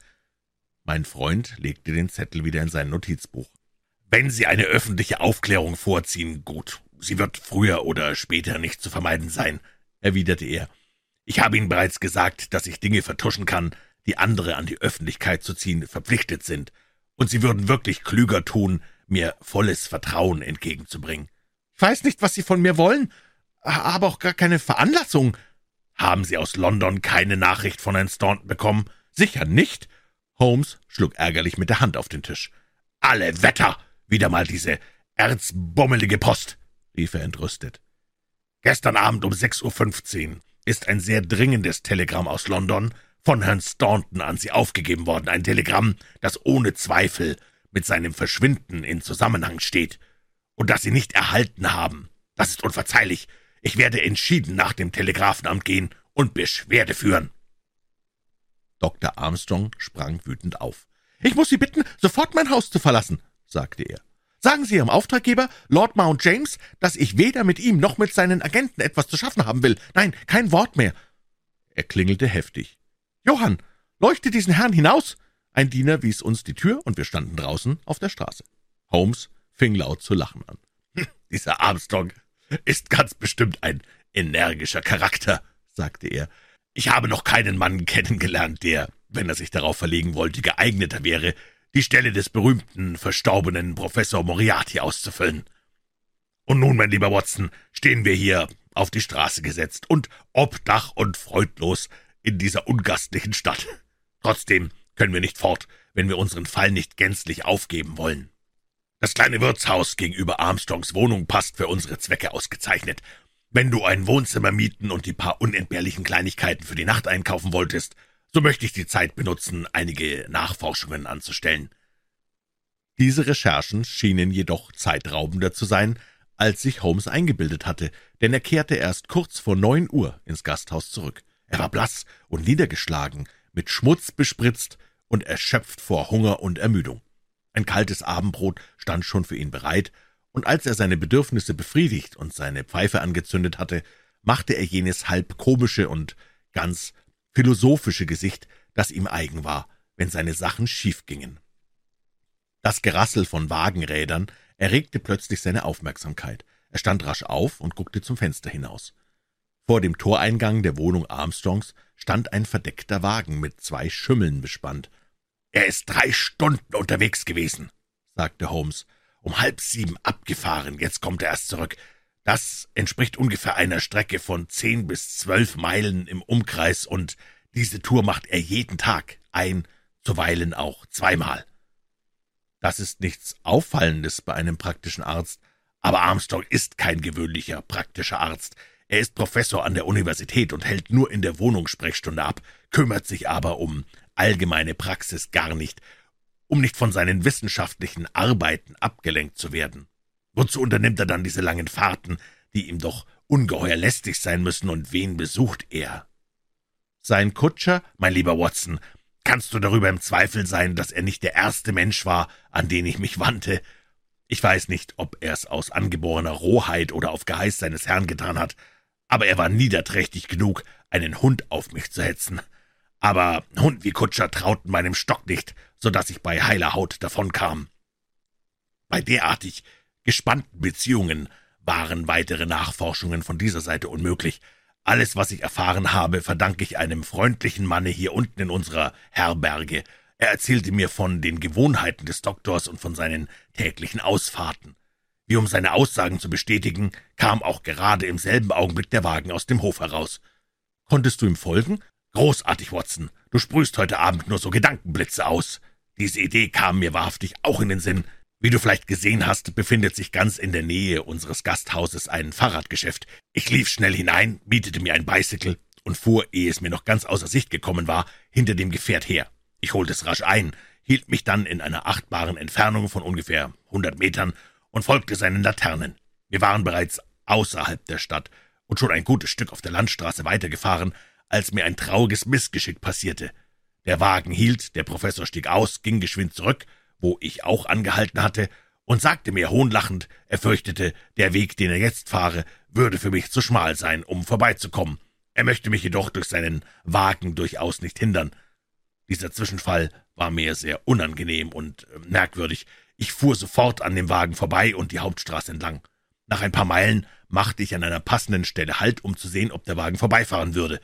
S1: Mein Freund legte den Zettel wieder in sein Notizbuch. Wenn Sie eine öffentliche Aufklärung vorziehen, gut. Sie wird früher oder später nicht zu vermeiden sein, erwiderte er. Ich habe Ihnen bereits gesagt, dass ich Dinge vertuschen kann, die andere an die Öffentlichkeit zu ziehen verpflichtet sind, und Sie würden wirklich klüger tun, mir volles Vertrauen entgegenzubringen. Ich weiß nicht, was Sie von mir wollen, habe auch gar keine Veranlassung. Haben Sie aus London keine Nachricht von Herrn Staunton bekommen? Sicher nicht. Holmes schlug ärgerlich mit der Hand auf den Tisch. Alle Wetter! Wieder mal diese erzbummelige Post, rief er entrüstet. Gestern Abend um sechs Uhr fünfzehn ist ein sehr dringendes Telegramm aus London von Herrn Staunton an Sie aufgegeben worden, ein Telegramm, das ohne Zweifel mit seinem Verschwinden in Zusammenhang steht. Und das Sie nicht erhalten haben, das ist unverzeihlich. Ich werde entschieden nach dem Telegrafenamt gehen und Beschwerde führen. Dr. Armstrong sprang wütend auf. Ich muss Sie bitten, sofort mein Haus zu verlassen, sagte er. Sagen Sie Ihrem Auftraggeber, Lord Mount James, dass ich weder mit ihm noch mit seinen Agenten etwas zu schaffen haben will. Nein, kein Wort mehr. Er klingelte heftig. Johann, leuchte diesen Herrn hinaus! Ein Diener wies uns die Tür, und wir standen draußen auf der Straße. Holmes fing laut zu lachen an. Dieser Armstrong ist ganz bestimmt ein energischer Charakter, sagte er. Ich habe noch keinen Mann kennengelernt, der, wenn er sich darauf verlegen wollte, geeigneter wäre, die Stelle des berühmten, verstorbenen Professor Moriarty auszufüllen. Und nun, mein lieber Watson, stehen wir hier auf die Straße gesetzt und obdach und freudlos in dieser ungastlichen Stadt. Trotzdem können wir nicht fort, wenn wir unseren Fall nicht gänzlich aufgeben wollen. Das kleine Wirtshaus gegenüber Armstrongs Wohnung passt für unsere Zwecke ausgezeichnet. Wenn du ein Wohnzimmer mieten und die paar unentbehrlichen Kleinigkeiten für die Nacht einkaufen wolltest, so möchte ich die Zeit benutzen, einige Nachforschungen anzustellen. Diese Recherchen schienen jedoch zeitraubender zu sein, als sich Holmes eingebildet hatte, denn er kehrte erst kurz vor neun Uhr ins Gasthaus zurück. Er war blass und niedergeschlagen, mit Schmutz bespritzt und erschöpft vor Hunger und Ermüdung. Ein kaltes Abendbrot stand schon für ihn bereit, und als er seine Bedürfnisse befriedigt und seine Pfeife angezündet hatte, machte er jenes halb komische und ganz philosophische Gesicht, das ihm eigen war, wenn seine Sachen schief gingen. Das Gerassel von Wagenrädern erregte plötzlich seine Aufmerksamkeit. Er stand rasch auf und guckte zum Fenster hinaus. Vor dem Toreingang der Wohnung Armstrongs stand ein verdeckter Wagen mit zwei Schümmeln bespannt. Er ist drei Stunden unterwegs gewesen, sagte Holmes. Um halb sieben abgefahren, jetzt kommt er erst zurück. Das entspricht ungefähr einer Strecke von zehn bis zwölf Meilen im Umkreis, und diese Tour macht er jeden Tag, ein, zuweilen auch zweimal. Das ist nichts Auffallendes bei einem praktischen Arzt, aber Armstrong ist kein gewöhnlicher praktischer Arzt. Er ist Professor an der Universität und hält nur in der Wohnungssprechstunde ab, kümmert sich aber um allgemeine Praxis gar nicht, um nicht von seinen wissenschaftlichen Arbeiten abgelenkt zu werden. Wozu unternimmt er dann diese langen Fahrten, die ihm doch ungeheuer lästig sein müssen, und wen besucht er? Sein Kutscher, mein lieber Watson, kannst du darüber im Zweifel sein, dass er nicht der erste Mensch war, an den ich mich wandte. Ich weiß nicht, ob er es aus angeborener Rohheit oder auf Geheiß seines Herrn getan hat, aber er war niederträchtig genug, einen Hund auf mich zu hetzen. Aber Hund wie Kutscher trauten meinem Stock nicht, so dass ich bei heiler Haut davonkam. Bei derartig gespannten Beziehungen waren weitere Nachforschungen von dieser Seite unmöglich. Alles, was ich erfahren habe, verdanke ich einem freundlichen Manne hier unten in unserer Herberge. Er erzählte mir von den Gewohnheiten des Doktors und von seinen täglichen Ausfahrten. Wie um seine Aussagen zu bestätigen, kam auch gerade im selben Augenblick der Wagen aus dem Hof heraus. Konntest du ihm folgen? Großartig, Watson. Du sprühst heute Abend nur so Gedankenblitze aus. Diese Idee kam mir wahrhaftig auch in den Sinn. Wie du vielleicht gesehen hast, befindet sich ganz in der Nähe unseres Gasthauses ein Fahrradgeschäft. Ich lief schnell hinein, mietete mir ein Bicycle und fuhr, ehe es mir noch ganz außer Sicht gekommen war, hinter dem Gefährt her. Ich holte es rasch ein, hielt mich dann in einer achtbaren Entfernung von ungefähr hundert Metern und folgte seinen Laternen. Wir waren bereits außerhalb der Stadt und schon ein gutes Stück auf der Landstraße weitergefahren, als mir ein trauriges Missgeschick passierte. Der Wagen hielt, der Professor stieg aus, ging geschwind zurück, wo ich auch angehalten hatte, und sagte mir hohnlachend, er fürchtete, der Weg, den er jetzt fahre, würde für mich zu schmal sein, um vorbeizukommen. Er möchte mich jedoch durch seinen Wagen durchaus nicht hindern. Dieser Zwischenfall war mir sehr unangenehm und äh, merkwürdig. Ich fuhr sofort an dem Wagen vorbei und die Hauptstraße entlang. Nach ein paar Meilen machte ich an einer passenden Stelle Halt, um zu sehen, ob der Wagen vorbeifahren würde.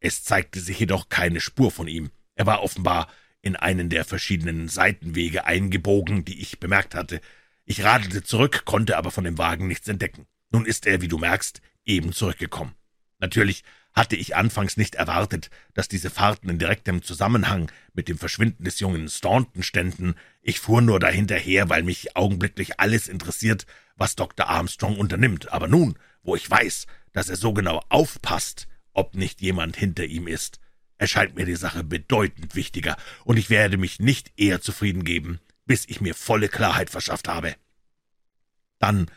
S1: Es zeigte sich jedoch keine Spur von ihm. Er war offenbar in einen der verschiedenen Seitenwege eingebogen, die ich bemerkt hatte. Ich radelte zurück, konnte aber von dem Wagen nichts entdecken. Nun ist er, wie du merkst, eben zurückgekommen. Natürlich hatte ich anfangs nicht erwartet, dass diese Fahrten in direktem Zusammenhang mit dem Verschwinden des jungen Staunton ständen. Ich fuhr nur dahinterher, weil mich augenblicklich alles interessiert, was Dr. Armstrong unternimmt. Aber nun, wo ich weiß, dass er so genau aufpasst, ob nicht jemand hinter ihm ist, erscheint mir die Sache bedeutend wichtiger, und ich werde mich nicht eher zufrieden geben, bis ich mir volle Klarheit verschafft habe. Dann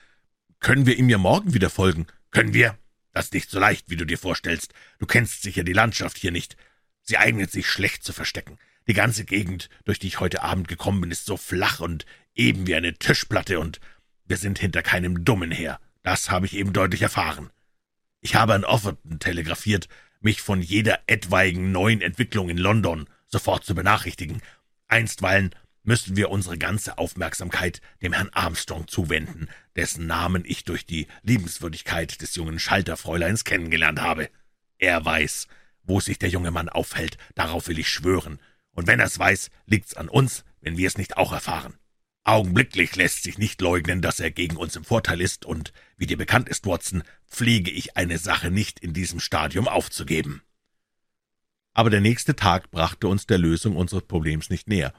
S1: können wir ihm ja morgen wieder folgen. Können wir? Das ist nicht so leicht, wie du dir vorstellst. Du kennst sicher die Landschaft hier nicht. Sie eignet sich schlecht zu verstecken. Die ganze Gegend, durch die ich heute Abend gekommen bin, ist so flach und eben wie eine Tischplatte, und wir sind hinter keinem Dummen her. Das habe ich eben deutlich erfahren. Ich habe an Offerton telegrafiert, mich von jeder etwaigen neuen Entwicklung in London sofort zu benachrichtigen. Einstweilen müssen wir unsere ganze Aufmerksamkeit dem Herrn Armstrong zuwenden, dessen Namen ich durch die Liebenswürdigkeit des jungen Schalterfräuleins kennengelernt habe. Er weiß, wo sich der junge Mann aufhält, darauf will ich schwören, und wenn er's weiß, liegt's an uns, wenn wir es nicht auch erfahren. Augenblicklich lässt sich nicht leugnen, dass er gegen uns im Vorteil ist, und, wie dir bekannt ist, Watson, pflege ich eine Sache nicht in diesem Stadium aufzugeben. Aber der nächste Tag brachte uns der Lösung unseres Problems nicht näher.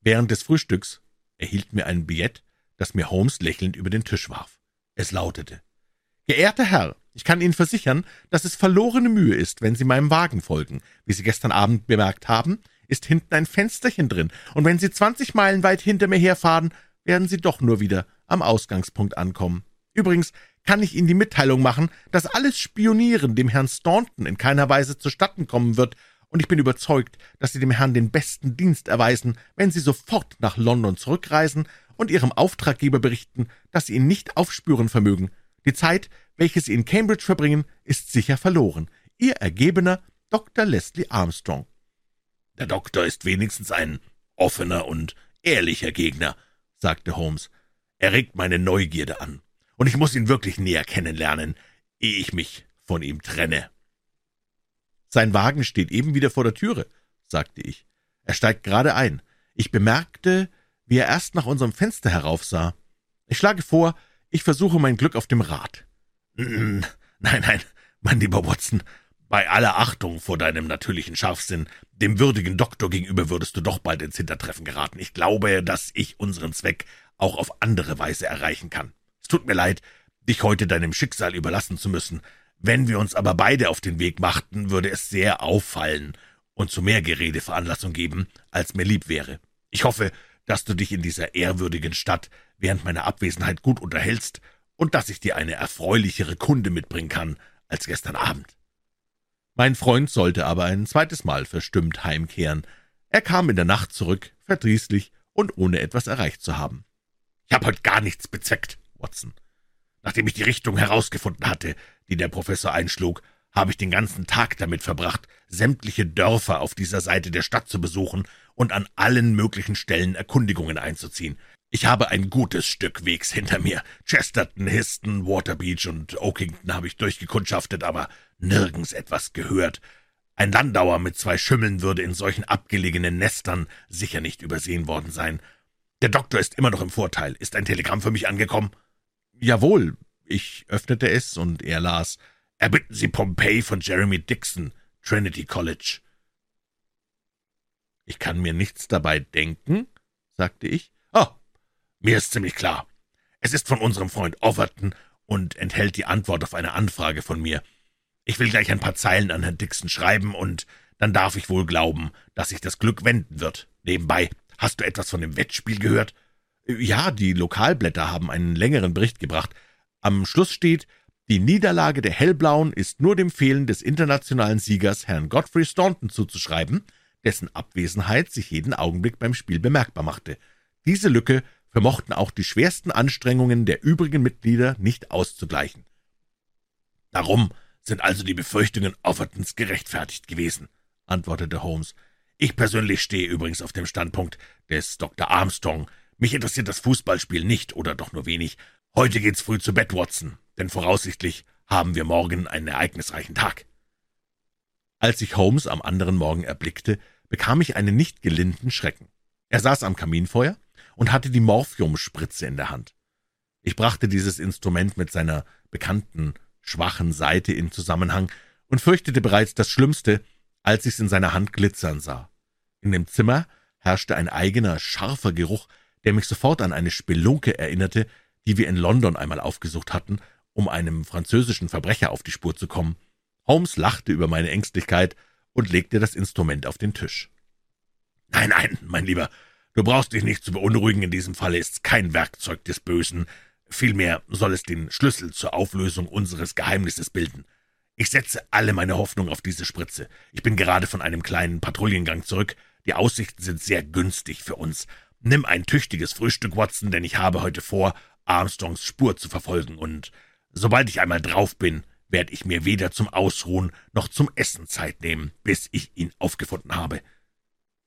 S1: Während des Frühstücks erhielten wir ein Billett, das mir Holmes lächelnd über den Tisch warf. Es lautete Geehrter Herr, ich kann Ihnen versichern, dass es verlorene Mühe ist, wenn Sie meinem Wagen folgen. Wie Sie gestern Abend bemerkt haben, ist hinten ein Fensterchen drin, und wenn Sie zwanzig Meilen weit hinter mir herfahren, werden Sie doch nur wieder am Ausgangspunkt ankommen. Übrigens kann ich Ihnen die Mitteilung machen, dass alles Spionieren dem Herrn Staunton in keiner Weise zustatten kommen wird, und ich bin überzeugt, dass Sie dem Herrn den besten Dienst erweisen, wenn Sie sofort nach London zurückreisen und Ihrem Auftraggeber berichten, dass Sie ihn nicht aufspüren vermögen. Die Zeit, welche Sie in Cambridge verbringen, ist sicher verloren. Ihr Ergebener Dr. Leslie Armstrong.
S2: Der Doktor ist wenigstens ein offener und ehrlicher Gegner, sagte Holmes. Er regt meine Neugierde an, und ich muss ihn wirklich näher kennenlernen, ehe ich mich von ihm trenne.
S1: Sein Wagen steht eben wieder vor der Türe, sagte ich. Er steigt gerade ein. Ich bemerkte, wie er erst nach unserem Fenster heraufsah. Ich schlage vor, ich versuche mein Glück auf dem Rad.
S2: Nein, nein, mein lieber Watson, bei aller Achtung vor deinem natürlichen Scharfsinn, dem würdigen Doktor gegenüber würdest du doch bald ins Hintertreffen geraten. Ich glaube, dass ich unseren Zweck auch auf andere Weise erreichen kann. Tut mir leid, dich heute deinem Schicksal überlassen zu müssen. Wenn wir uns aber beide auf den Weg machten, würde es sehr auffallen und zu mehr Gerede Veranlassung geben, als mir lieb wäre. Ich hoffe, dass du dich in dieser ehrwürdigen Stadt während meiner Abwesenheit gut unterhältst und dass ich dir eine erfreulichere Kunde mitbringen kann als gestern Abend.
S1: Mein Freund sollte aber ein zweites Mal verstimmt heimkehren. Er kam in der Nacht zurück, verdrießlich und ohne etwas erreicht zu haben.
S2: Ich habe heute gar nichts bezweckt, Watson. Nachdem ich die Richtung herausgefunden hatte, die der Professor einschlug, habe ich den ganzen Tag damit verbracht, sämtliche Dörfer auf dieser Seite der Stadt zu besuchen und an allen möglichen Stellen Erkundigungen einzuziehen. Ich habe ein gutes Stück Wegs hinter mir. Chesterton, Histon, Waterbeach und Oakington habe ich durchgekundschaftet, aber nirgends etwas gehört. Ein Landauer mit zwei Schimmeln würde in solchen abgelegenen Nestern sicher nicht übersehen worden sein. Der Doktor ist immer noch im Vorteil. Ist ein Telegramm für mich angekommen?
S1: Jawohl. Ich öffnete es und er las.
S2: Erbitten Sie Pompey von Jeremy Dixon, Trinity College.
S1: Ich kann mir nichts dabei denken, sagte ich.
S2: Oh, mir ist ziemlich klar. Es ist von unserem Freund Overton und enthält die Antwort auf eine Anfrage von mir. Ich will gleich ein paar Zeilen an Herrn Dixon schreiben, und dann darf ich wohl glauben, dass sich das Glück wenden wird. Nebenbei Hast du etwas von dem Wettspiel gehört?
S1: Ja, die Lokalblätter haben einen längeren Bericht gebracht. Am Schluss steht, die Niederlage der Hellblauen ist nur dem Fehlen des internationalen Siegers Herrn Godfrey Staunton zuzuschreiben, dessen Abwesenheit sich jeden Augenblick beim Spiel bemerkbar machte. Diese Lücke vermochten auch die schwersten Anstrengungen der übrigen Mitglieder nicht auszugleichen.
S2: Darum sind also die Befürchtungen Offertons gerechtfertigt gewesen, antwortete Holmes. Ich persönlich stehe übrigens auf dem Standpunkt des Dr. Armstrong. Mich interessiert das Fußballspiel nicht oder doch nur wenig. Heute geht's früh zu Bett, Watson, denn voraussichtlich haben wir morgen einen ereignisreichen Tag.
S1: Als ich Holmes am anderen Morgen erblickte, bekam ich einen nicht gelinden Schrecken. Er saß am Kaminfeuer und hatte die Morphiumspritze in der Hand. Ich brachte dieses Instrument mit seiner bekannten schwachen Seite in Zusammenhang und fürchtete bereits das Schlimmste, als ich's in seiner Hand glitzern sah. In dem Zimmer herrschte ein eigener, scharfer Geruch, der mich sofort an eine Spelunke erinnerte, die wir in London einmal aufgesucht hatten, um einem französischen Verbrecher auf die Spur zu kommen. Holmes lachte über meine Ängstlichkeit und legte das Instrument auf den Tisch.
S2: Nein, nein, mein Lieber, du brauchst dich nicht zu beunruhigen, in diesem Falle ist's kein Werkzeug des Bösen, vielmehr soll es den Schlüssel zur Auflösung unseres Geheimnisses bilden. Ich setze alle meine Hoffnung auf diese Spritze. Ich bin gerade von einem kleinen Patrouillengang zurück. Die Aussichten sind sehr günstig für uns. Nimm ein tüchtiges Frühstück, Watson, denn ich habe heute vor, Armstrongs Spur zu verfolgen, und sobald ich einmal drauf bin, werde ich mir weder zum Ausruhen noch zum Essen Zeit nehmen, bis ich ihn aufgefunden habe.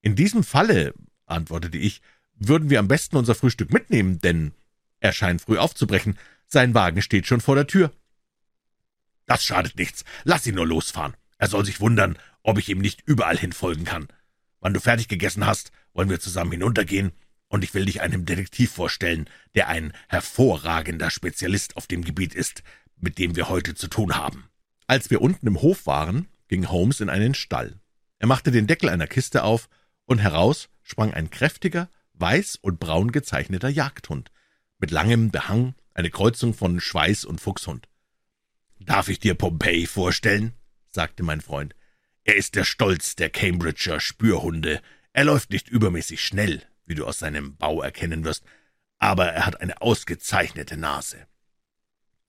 S1: In diesem Falle, antwortete ich, würden wir am besten unser Frühstück mitnehmen, denn er scheint früh aufzubrechen. Sein Wagen steht schon vor der Tür.
S2: Das schadet nichts. Lass ihn nur losfahren. Er soll sich wundern, ob ich ihm nicht überall hin folgen kann. Wann du fertig gegessen hast, wollen wir zusammen hinuntergehen, und ich will dich einem Detektiv vorstellen, der ein hervorragender Spezialist auf dem Gebiet ist, mit dem wir heute zu tun haben.
S1: Als wir unten im Hof waren, ging Holmes in einen Stall. Er machte den Deckel einer Kiste auf, und heraus sprang ein kräftiger, weiß und braun gezeichneter Jagdhund, mit langem Behang, eine Kreuzung von Schweiß und Fuchshund. »Darf ich dir Pompey vorstellen?« sagte mein Freund. »Er ist der Stolz der Cambridger Spürhunde. Er läuft nicht übermäßig schnell, wie du aus seinem Bau erkennen wirst, aber er hat eine ausgezeichnete Nase.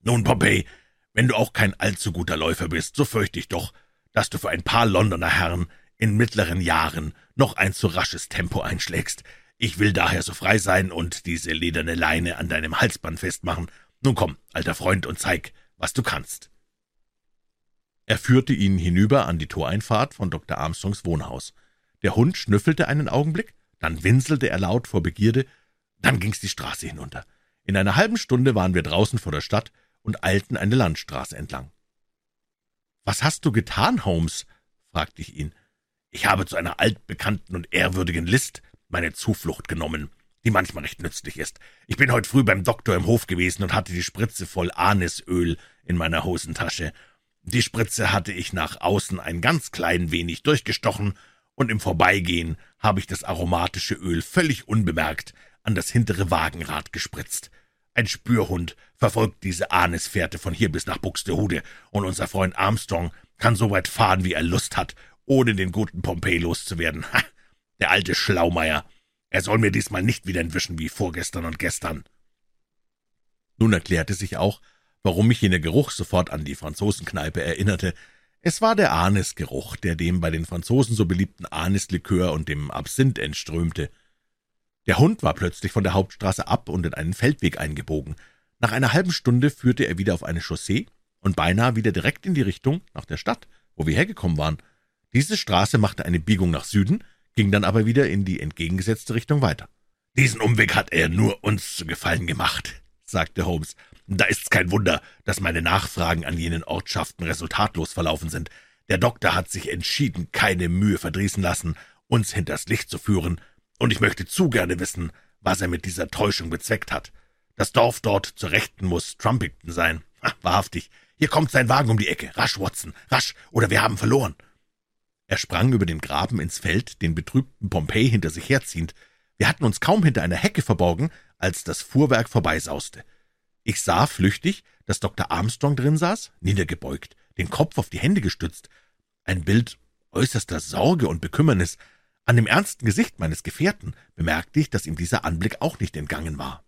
S1: Nun, Pompey, wenn du auch kein allzu guter Läufer bist, so fürchte ich doch, dass du für ein paar Londoner Herren in mittleren Jahren noch ein zu rasches Tempo einschlägst. Ich will daher so frei sein und diese lederne Leine an deinem Halsband festmachen. Nun komm, alter Freund, und zeig, was du kannst. Er führte ihn hinüber an die Toreinfahrt von Dr. Armstrongs Wohnhaus. Der Hund schnüffelte einen Augenblick, dann winselte er laut vor Begierde, dann ging's die Straße hinunter. In einer halben Stunde waren wir draußen vor der Stadt und eilten eine Landstraße entlang. »Was hast du getan, Holmes?« fragte ich ihn. »Ich habe zu einer altbekannten und ehrwürdigen List meine Zuflucht genommen, die manchmal recht nützlich ist. Ich bin heute früh beim Doktor im Hof gewesen und hatte die Spritze voll Anisöl in meiner Hosentasche. Die Spritze hatte ich nach außen ein ganz klein wenig durchgestochen, und im Vorbeigehen habe ich das aromatische Öl völlig unbemerkt an das hintere Wagenrad gespritzt. Ein Spürhund verfolgt diese Anisfährte von hier bis nach Buxtehude, und unser Freund Armstrong kann so weit fahren, wie er Lust hat, ohne den guten Pompey loszuwerden. Ha! Der alte Schlaumeier. Er soll mir diesmal nicht wieder entwischen wie vorgestern und gestern. Nun erklärte sich auch, warum mich jener Geruch sofort an die Franzosenkneipe erinnerte. Es war der Anisgeruch, der dem bei den Franzosen so beliebten Anislikör und dem Absinth entströmte. Der Hund war plötzlich von der Hauptstraße ab und in einen Feldweg eingebogen. Nach einer halben Stunde führte er wieder auf eine Chaussee und beinahe wieder direkt in die Richtung nach der Stadt, wo wir hergekommen waren. Diese Straße machte eine Biegung nach Süden, ging dann aber wieder in die entgegengesetzte Richtung weiter. Diesen Umweg hat er nur uns zu Gefallen gemacht, sagte Holmes. Da ist's kein Wunder, dass meine Nachfragen an jenen Ortschaften resultatlos verlaufen sind. Der Doktor hat sich entschieden keine Mühe verdrießen lassen, uns hinters Licht zu führen, und ich möchte zu gerne wissen, was er mit dieser Täuschung bezweckt hat. Das Dorf dort zur Rechten muss Trumpington sein. Ha, wahrhaftig. Hier kommt sein Wagen um die Ecke. Rasch, Watson, rasch, oder wir haben verloren. Er sprang über den Graben ins Feld, den betrübten Pompey hinter sich herziehend. Wir hatten uns kaum hinter einer Hecke verborgen, als das Fuhrwerk vorbeisauste. Ich sah flüchtig, dass Dr. Armstrong drin saß, niedergebeugt, den Kopf auf die Hände gestützt. Ein Bild äußerster Sorge und Bekümmernis, an dem ernsten Gesicht meines Gefährten bemerkte ich, dass ihm dieser Anblick auch nicht entgangen war.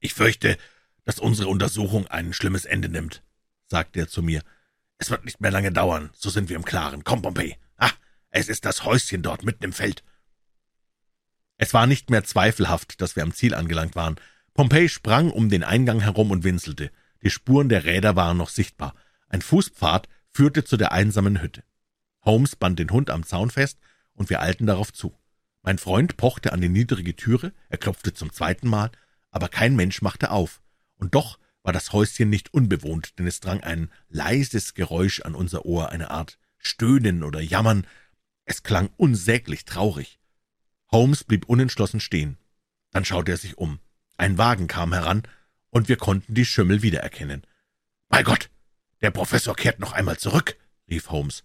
S1: »Ich fürchte, dass unsere Untersuchung ein schlimmes Ende nimmt«, sagte er zu mir. »Es wird nicht mehr lange dauern, so sind wir im Klaren. Komm, Pompey. Ah, es ist das Häuschen dort mitten im Feld.« Es war nicht mehr zweifelhaft, dass wir am Ziel angelangt waren. Pompey sprang um den Eingang herum und winselte. Die Spuren der Räder waren noch sichtbar. Ein Fußpfad führte zu der einsamen Hütte. Holmes band den Hund am Zaun fest und wir eilten darauf zu. Mein Freund pochte an die niedrige Türe, er klopfte zum zweiten Mal, aber kein Mensch machte auf, und doch war das Häuschen nicht unbewohnt, denn es drang ein leises Geräusch an unser Ohr, eine Art Stöhnen oder Jammern. Es klang unsäglich traurig. Holmes blieb unentschlossen stehen. Dann schaute er sich um. Ein Wagen kam heran, und wir konnten die Schimmel wiedererkennen. »Bei Gott, der Professor kehrt noch einmal zurück«, rief Holmes.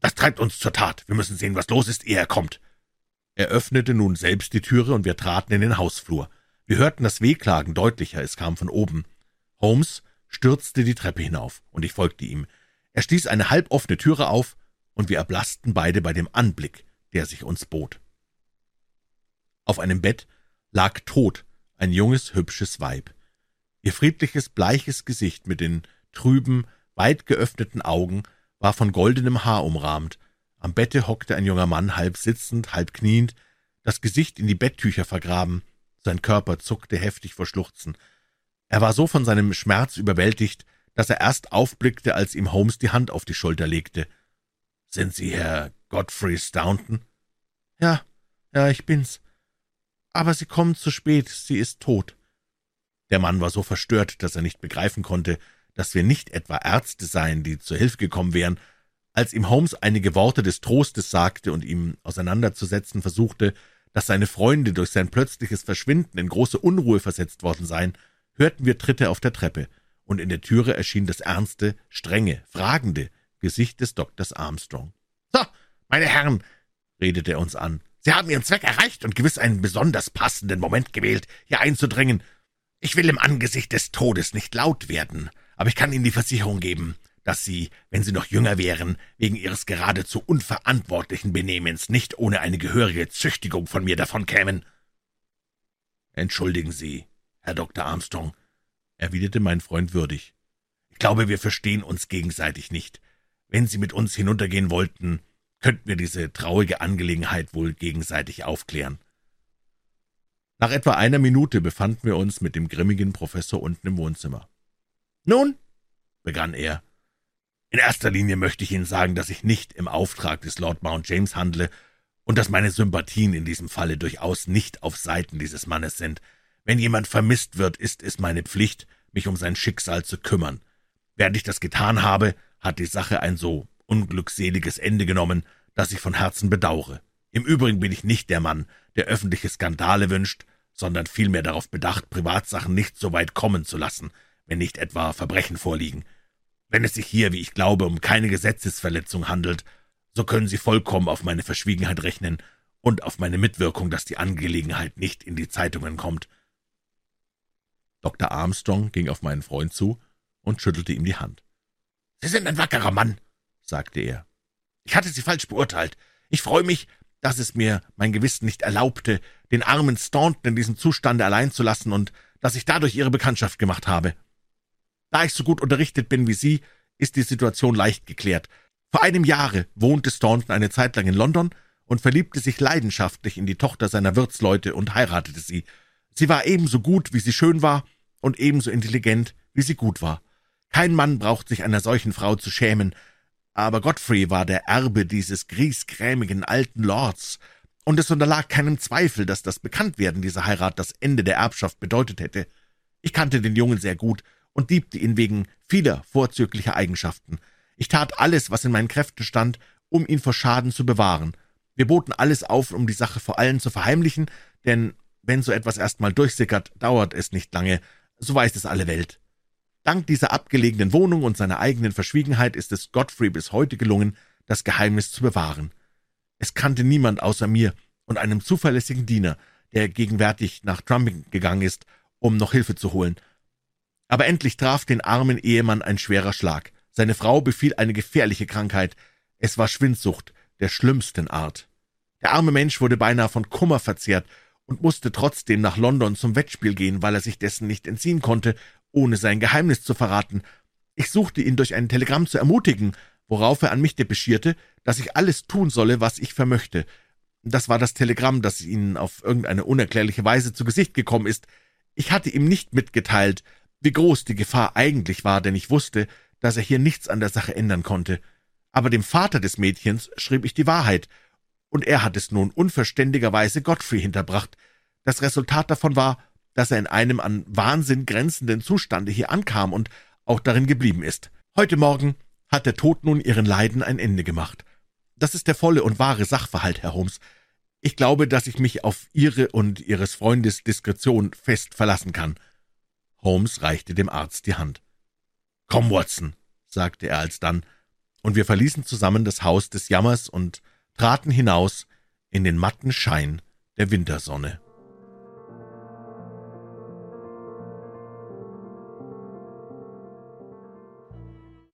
S1: Das treibt uns zur Tat. Wir müssen sehen, was los ist, ehe er kommt. Er öffnete nun selbst die Türe, und wir traten in den Hausflur. Wir hörten das Wehklagen deutlicher, es kam von oben. Holmes stürzte die Treppe hinauf, und ich folgte ihm. Er stieß eine halboffene Türe auf, und wir erblaßten beide bei dem Anblick, der sich uns bot. Auf einem Bett lag tot ein junges, hübsches Weib. Ihr friedliches, bleiches Gesicht mit den trüben, weit geöffneten Augen war von goldenem Haar umrahmt. Am Bette hockte ein junger Mann, halb sitzend, halb kniend, das Gesicht in die Betttücher vergraben. Sein Körper zuckte heftig vor Schluchzen. Er war so von seinem Schmerz überwältigt, dass er erst aufblickte, als ihm Holmes die Hand auf die Schulter legte. »Sind Sie Herr Godfrey Staunton?« »Ja, ja, ich bin's. Aber Sie kommen zu spät, sie ist tot.« Der Mann war so verstört, dass er nicht begreifen konnte, dass wir nicht etwa Ärzte seien, die zur Hilfe gekommen wären, als ihm Holmes einige Worte des Trostes sagte und ihm auseinanderzusetzen versuchte, dass seine Freunde durch sein plötzliches Verschwinden in große Unruhe versetzt worden seien, hörten wir Tritte auf der Treppe, und in der Türe erschien das ernste, strenge, fragende Gesicht des Doktors Armstrong. »So,
S2: Meine Herren, redete er uns an, Sie haben Ihren Zweck erreicht und gewiss einen besonders passenden Moment gewählt, hier einzudringen. Ich will im Angesicht des Todes nicht laut werden, aber ich kann Ihnen die Versicherung geben, dass Sie, wenn Sie noch jünger wären, wegen Ihres geradezu unverantwortlichen Benehmens nicht ohne eine gehörige Züchtigung von mir davonkämen. Entschuldigen Sie, Herr Dr. Armstrong, erwiderte mein Freund würdig. Ich glaube, wir verstehen uns gegenseitig nicht. Wenn Sie mit uns hinuntergehen wollten, könnten wir diese traurige Angelegenheit wohl gegenseitig aufklären. Nach etwa einer Minute befanden wir uns mit dem grimmigen Professor unten im Wohnzimmer. Nun, begann er, in erster Linie möchte ich Ihnen sagen, dass ich nicht im Auftrag des Lord Mount James handle und dass meine Sympathien in diesem Falle durchaus nicht auf Seiten dieses Mannes sind. Wenn jemand vermisst wird, ist es meine Pflicht, mich um sein Schicksal zu kümmern. Während ich das getan habe, hat die Sache ein so unglückseliges Ende genommen, das ich von Herzen bedaure. Im Übrigen bin ich nicht der Mann, der öffentliche Skandale wünscht, sondern vielmehr darauf bedacht, Privatsachen nicht so weit kommen zu lassen, wenn nicht etwa Verbrechen vorliegen. Wenn es sich hier, wie ich glaube, um keine Gesetzesverletzung handelt, so können Sie vollkommen auf meine Verschwiegenheit rechnen und auf meine Mitwirkung, dass die Angelegenheit nicht in die Zeitungen kommt. Dr. Armstrong ging auf meinen Freund zu und schüttelte ihm die Hand. Sie sind ein wackerer Mann, sagte er. Ich hatte Sie falsch beurteilt. Ich freue mich, dass es mir mein Gewissen nicht erlaubte, den armen Staunton in diesem Zustande allein zu lassen und dass ich dadurch Ihre Bekanntschaft gemacht habe. Da ich so gut unterrichtet bin wie Sie, ist die Situation leicht geklärt. Vor einem Jahre wohnte Staunton eine Zeit lang in London und verliebte sich leidenschaftlich in die Tochter seiner Wirtsleute und heiratete sie. Sie war ebenso gut, wie sie schön war, und ebenso intelligent, wie sie gut war. Kein Mann braucht sich einer solchen Frau zu schämen, aber Godfrey war der Erbe dieses griesgrämigen alten Lords, und es unterlag keinem Zweifel, dass das Bekanntwerden dieser Heirat das Ende der Erbschaft bedeutet hätte. Ich kannte den Jungen sehr gut und liebte ihn wegen vieler vorzüglicher Eigenschaften. Ich tat alles, was in meinen Kräften stand, um ihn vor Schaden zu bewahren. Wir boten alles auf, um die Sache vor allen zu verheimlichen, denn wenn so etwas erst mal durchsickert, dauert es nicht lange, so weiß es alle Welt. Dank dieser abgelegenen Wohnung und seiner eigenen Verschwiegenheit ist es Godfrey bis heute gelungen, das Geheimnis zu bewahren. Es kannte niemand außer mir und einem zuverlässigen Diener, der gegenwärtig nach Trumping gegangen ist, um noch Hilfe zu holen. Aber endlich traf den armen Ehemann ein schwerer Schlag. Seine Frau befiel eine gefährliche Krankheit. Es war Schwindsucht der schlimmsten Art. Der arme Mensch wurde beinahe von Kummer verzehrt und musste trotzdem nach London zum Wettspiel gehen, weil er sich dessen nicht entziehen konnte ohne sein Geheimnis zu verraten. Ich suchte ihn durch ein Telegramm zu ermutigen, worauf er an mich depeschierte, dass ich alles tun solle, was ich vermöchte. Das war das Telegramm, das Ihnen auf irgendeine unerklärliche Weise zu Gesicht gekommen ist. Ich hatte ihm nicht mitgeteilt, wie groß die Gefahr eigentlich war, denn ich wusste, dass er hier nichts an der Sache ändern konnte. Aber dem Vater des Mädchens schrieb ich die Wahrheit, und er hat es nun unverständigerweise Godfrey hinterbracht. Das Resultat davon war, dass er in einem an Wahnsinn grenzenden Zustande hier ankam und auch darin geblieben ist. Heute Morgen hat der Tod nun ihren Leiden ein Ende gemacht. Das ist der volle und wahre Sachverhalt, Herr Holmes. Ich glaube, dass ich mich auf Ihre und Ihres Freundes Diskretion fest verlassen kann. Holmes reichte dem Arzt die Hand. Komm, Watson, sagte er alsdann, und wir verließen zusammen das Haus des Jammers und traten hinaus in den matten Schein der Wintersonne.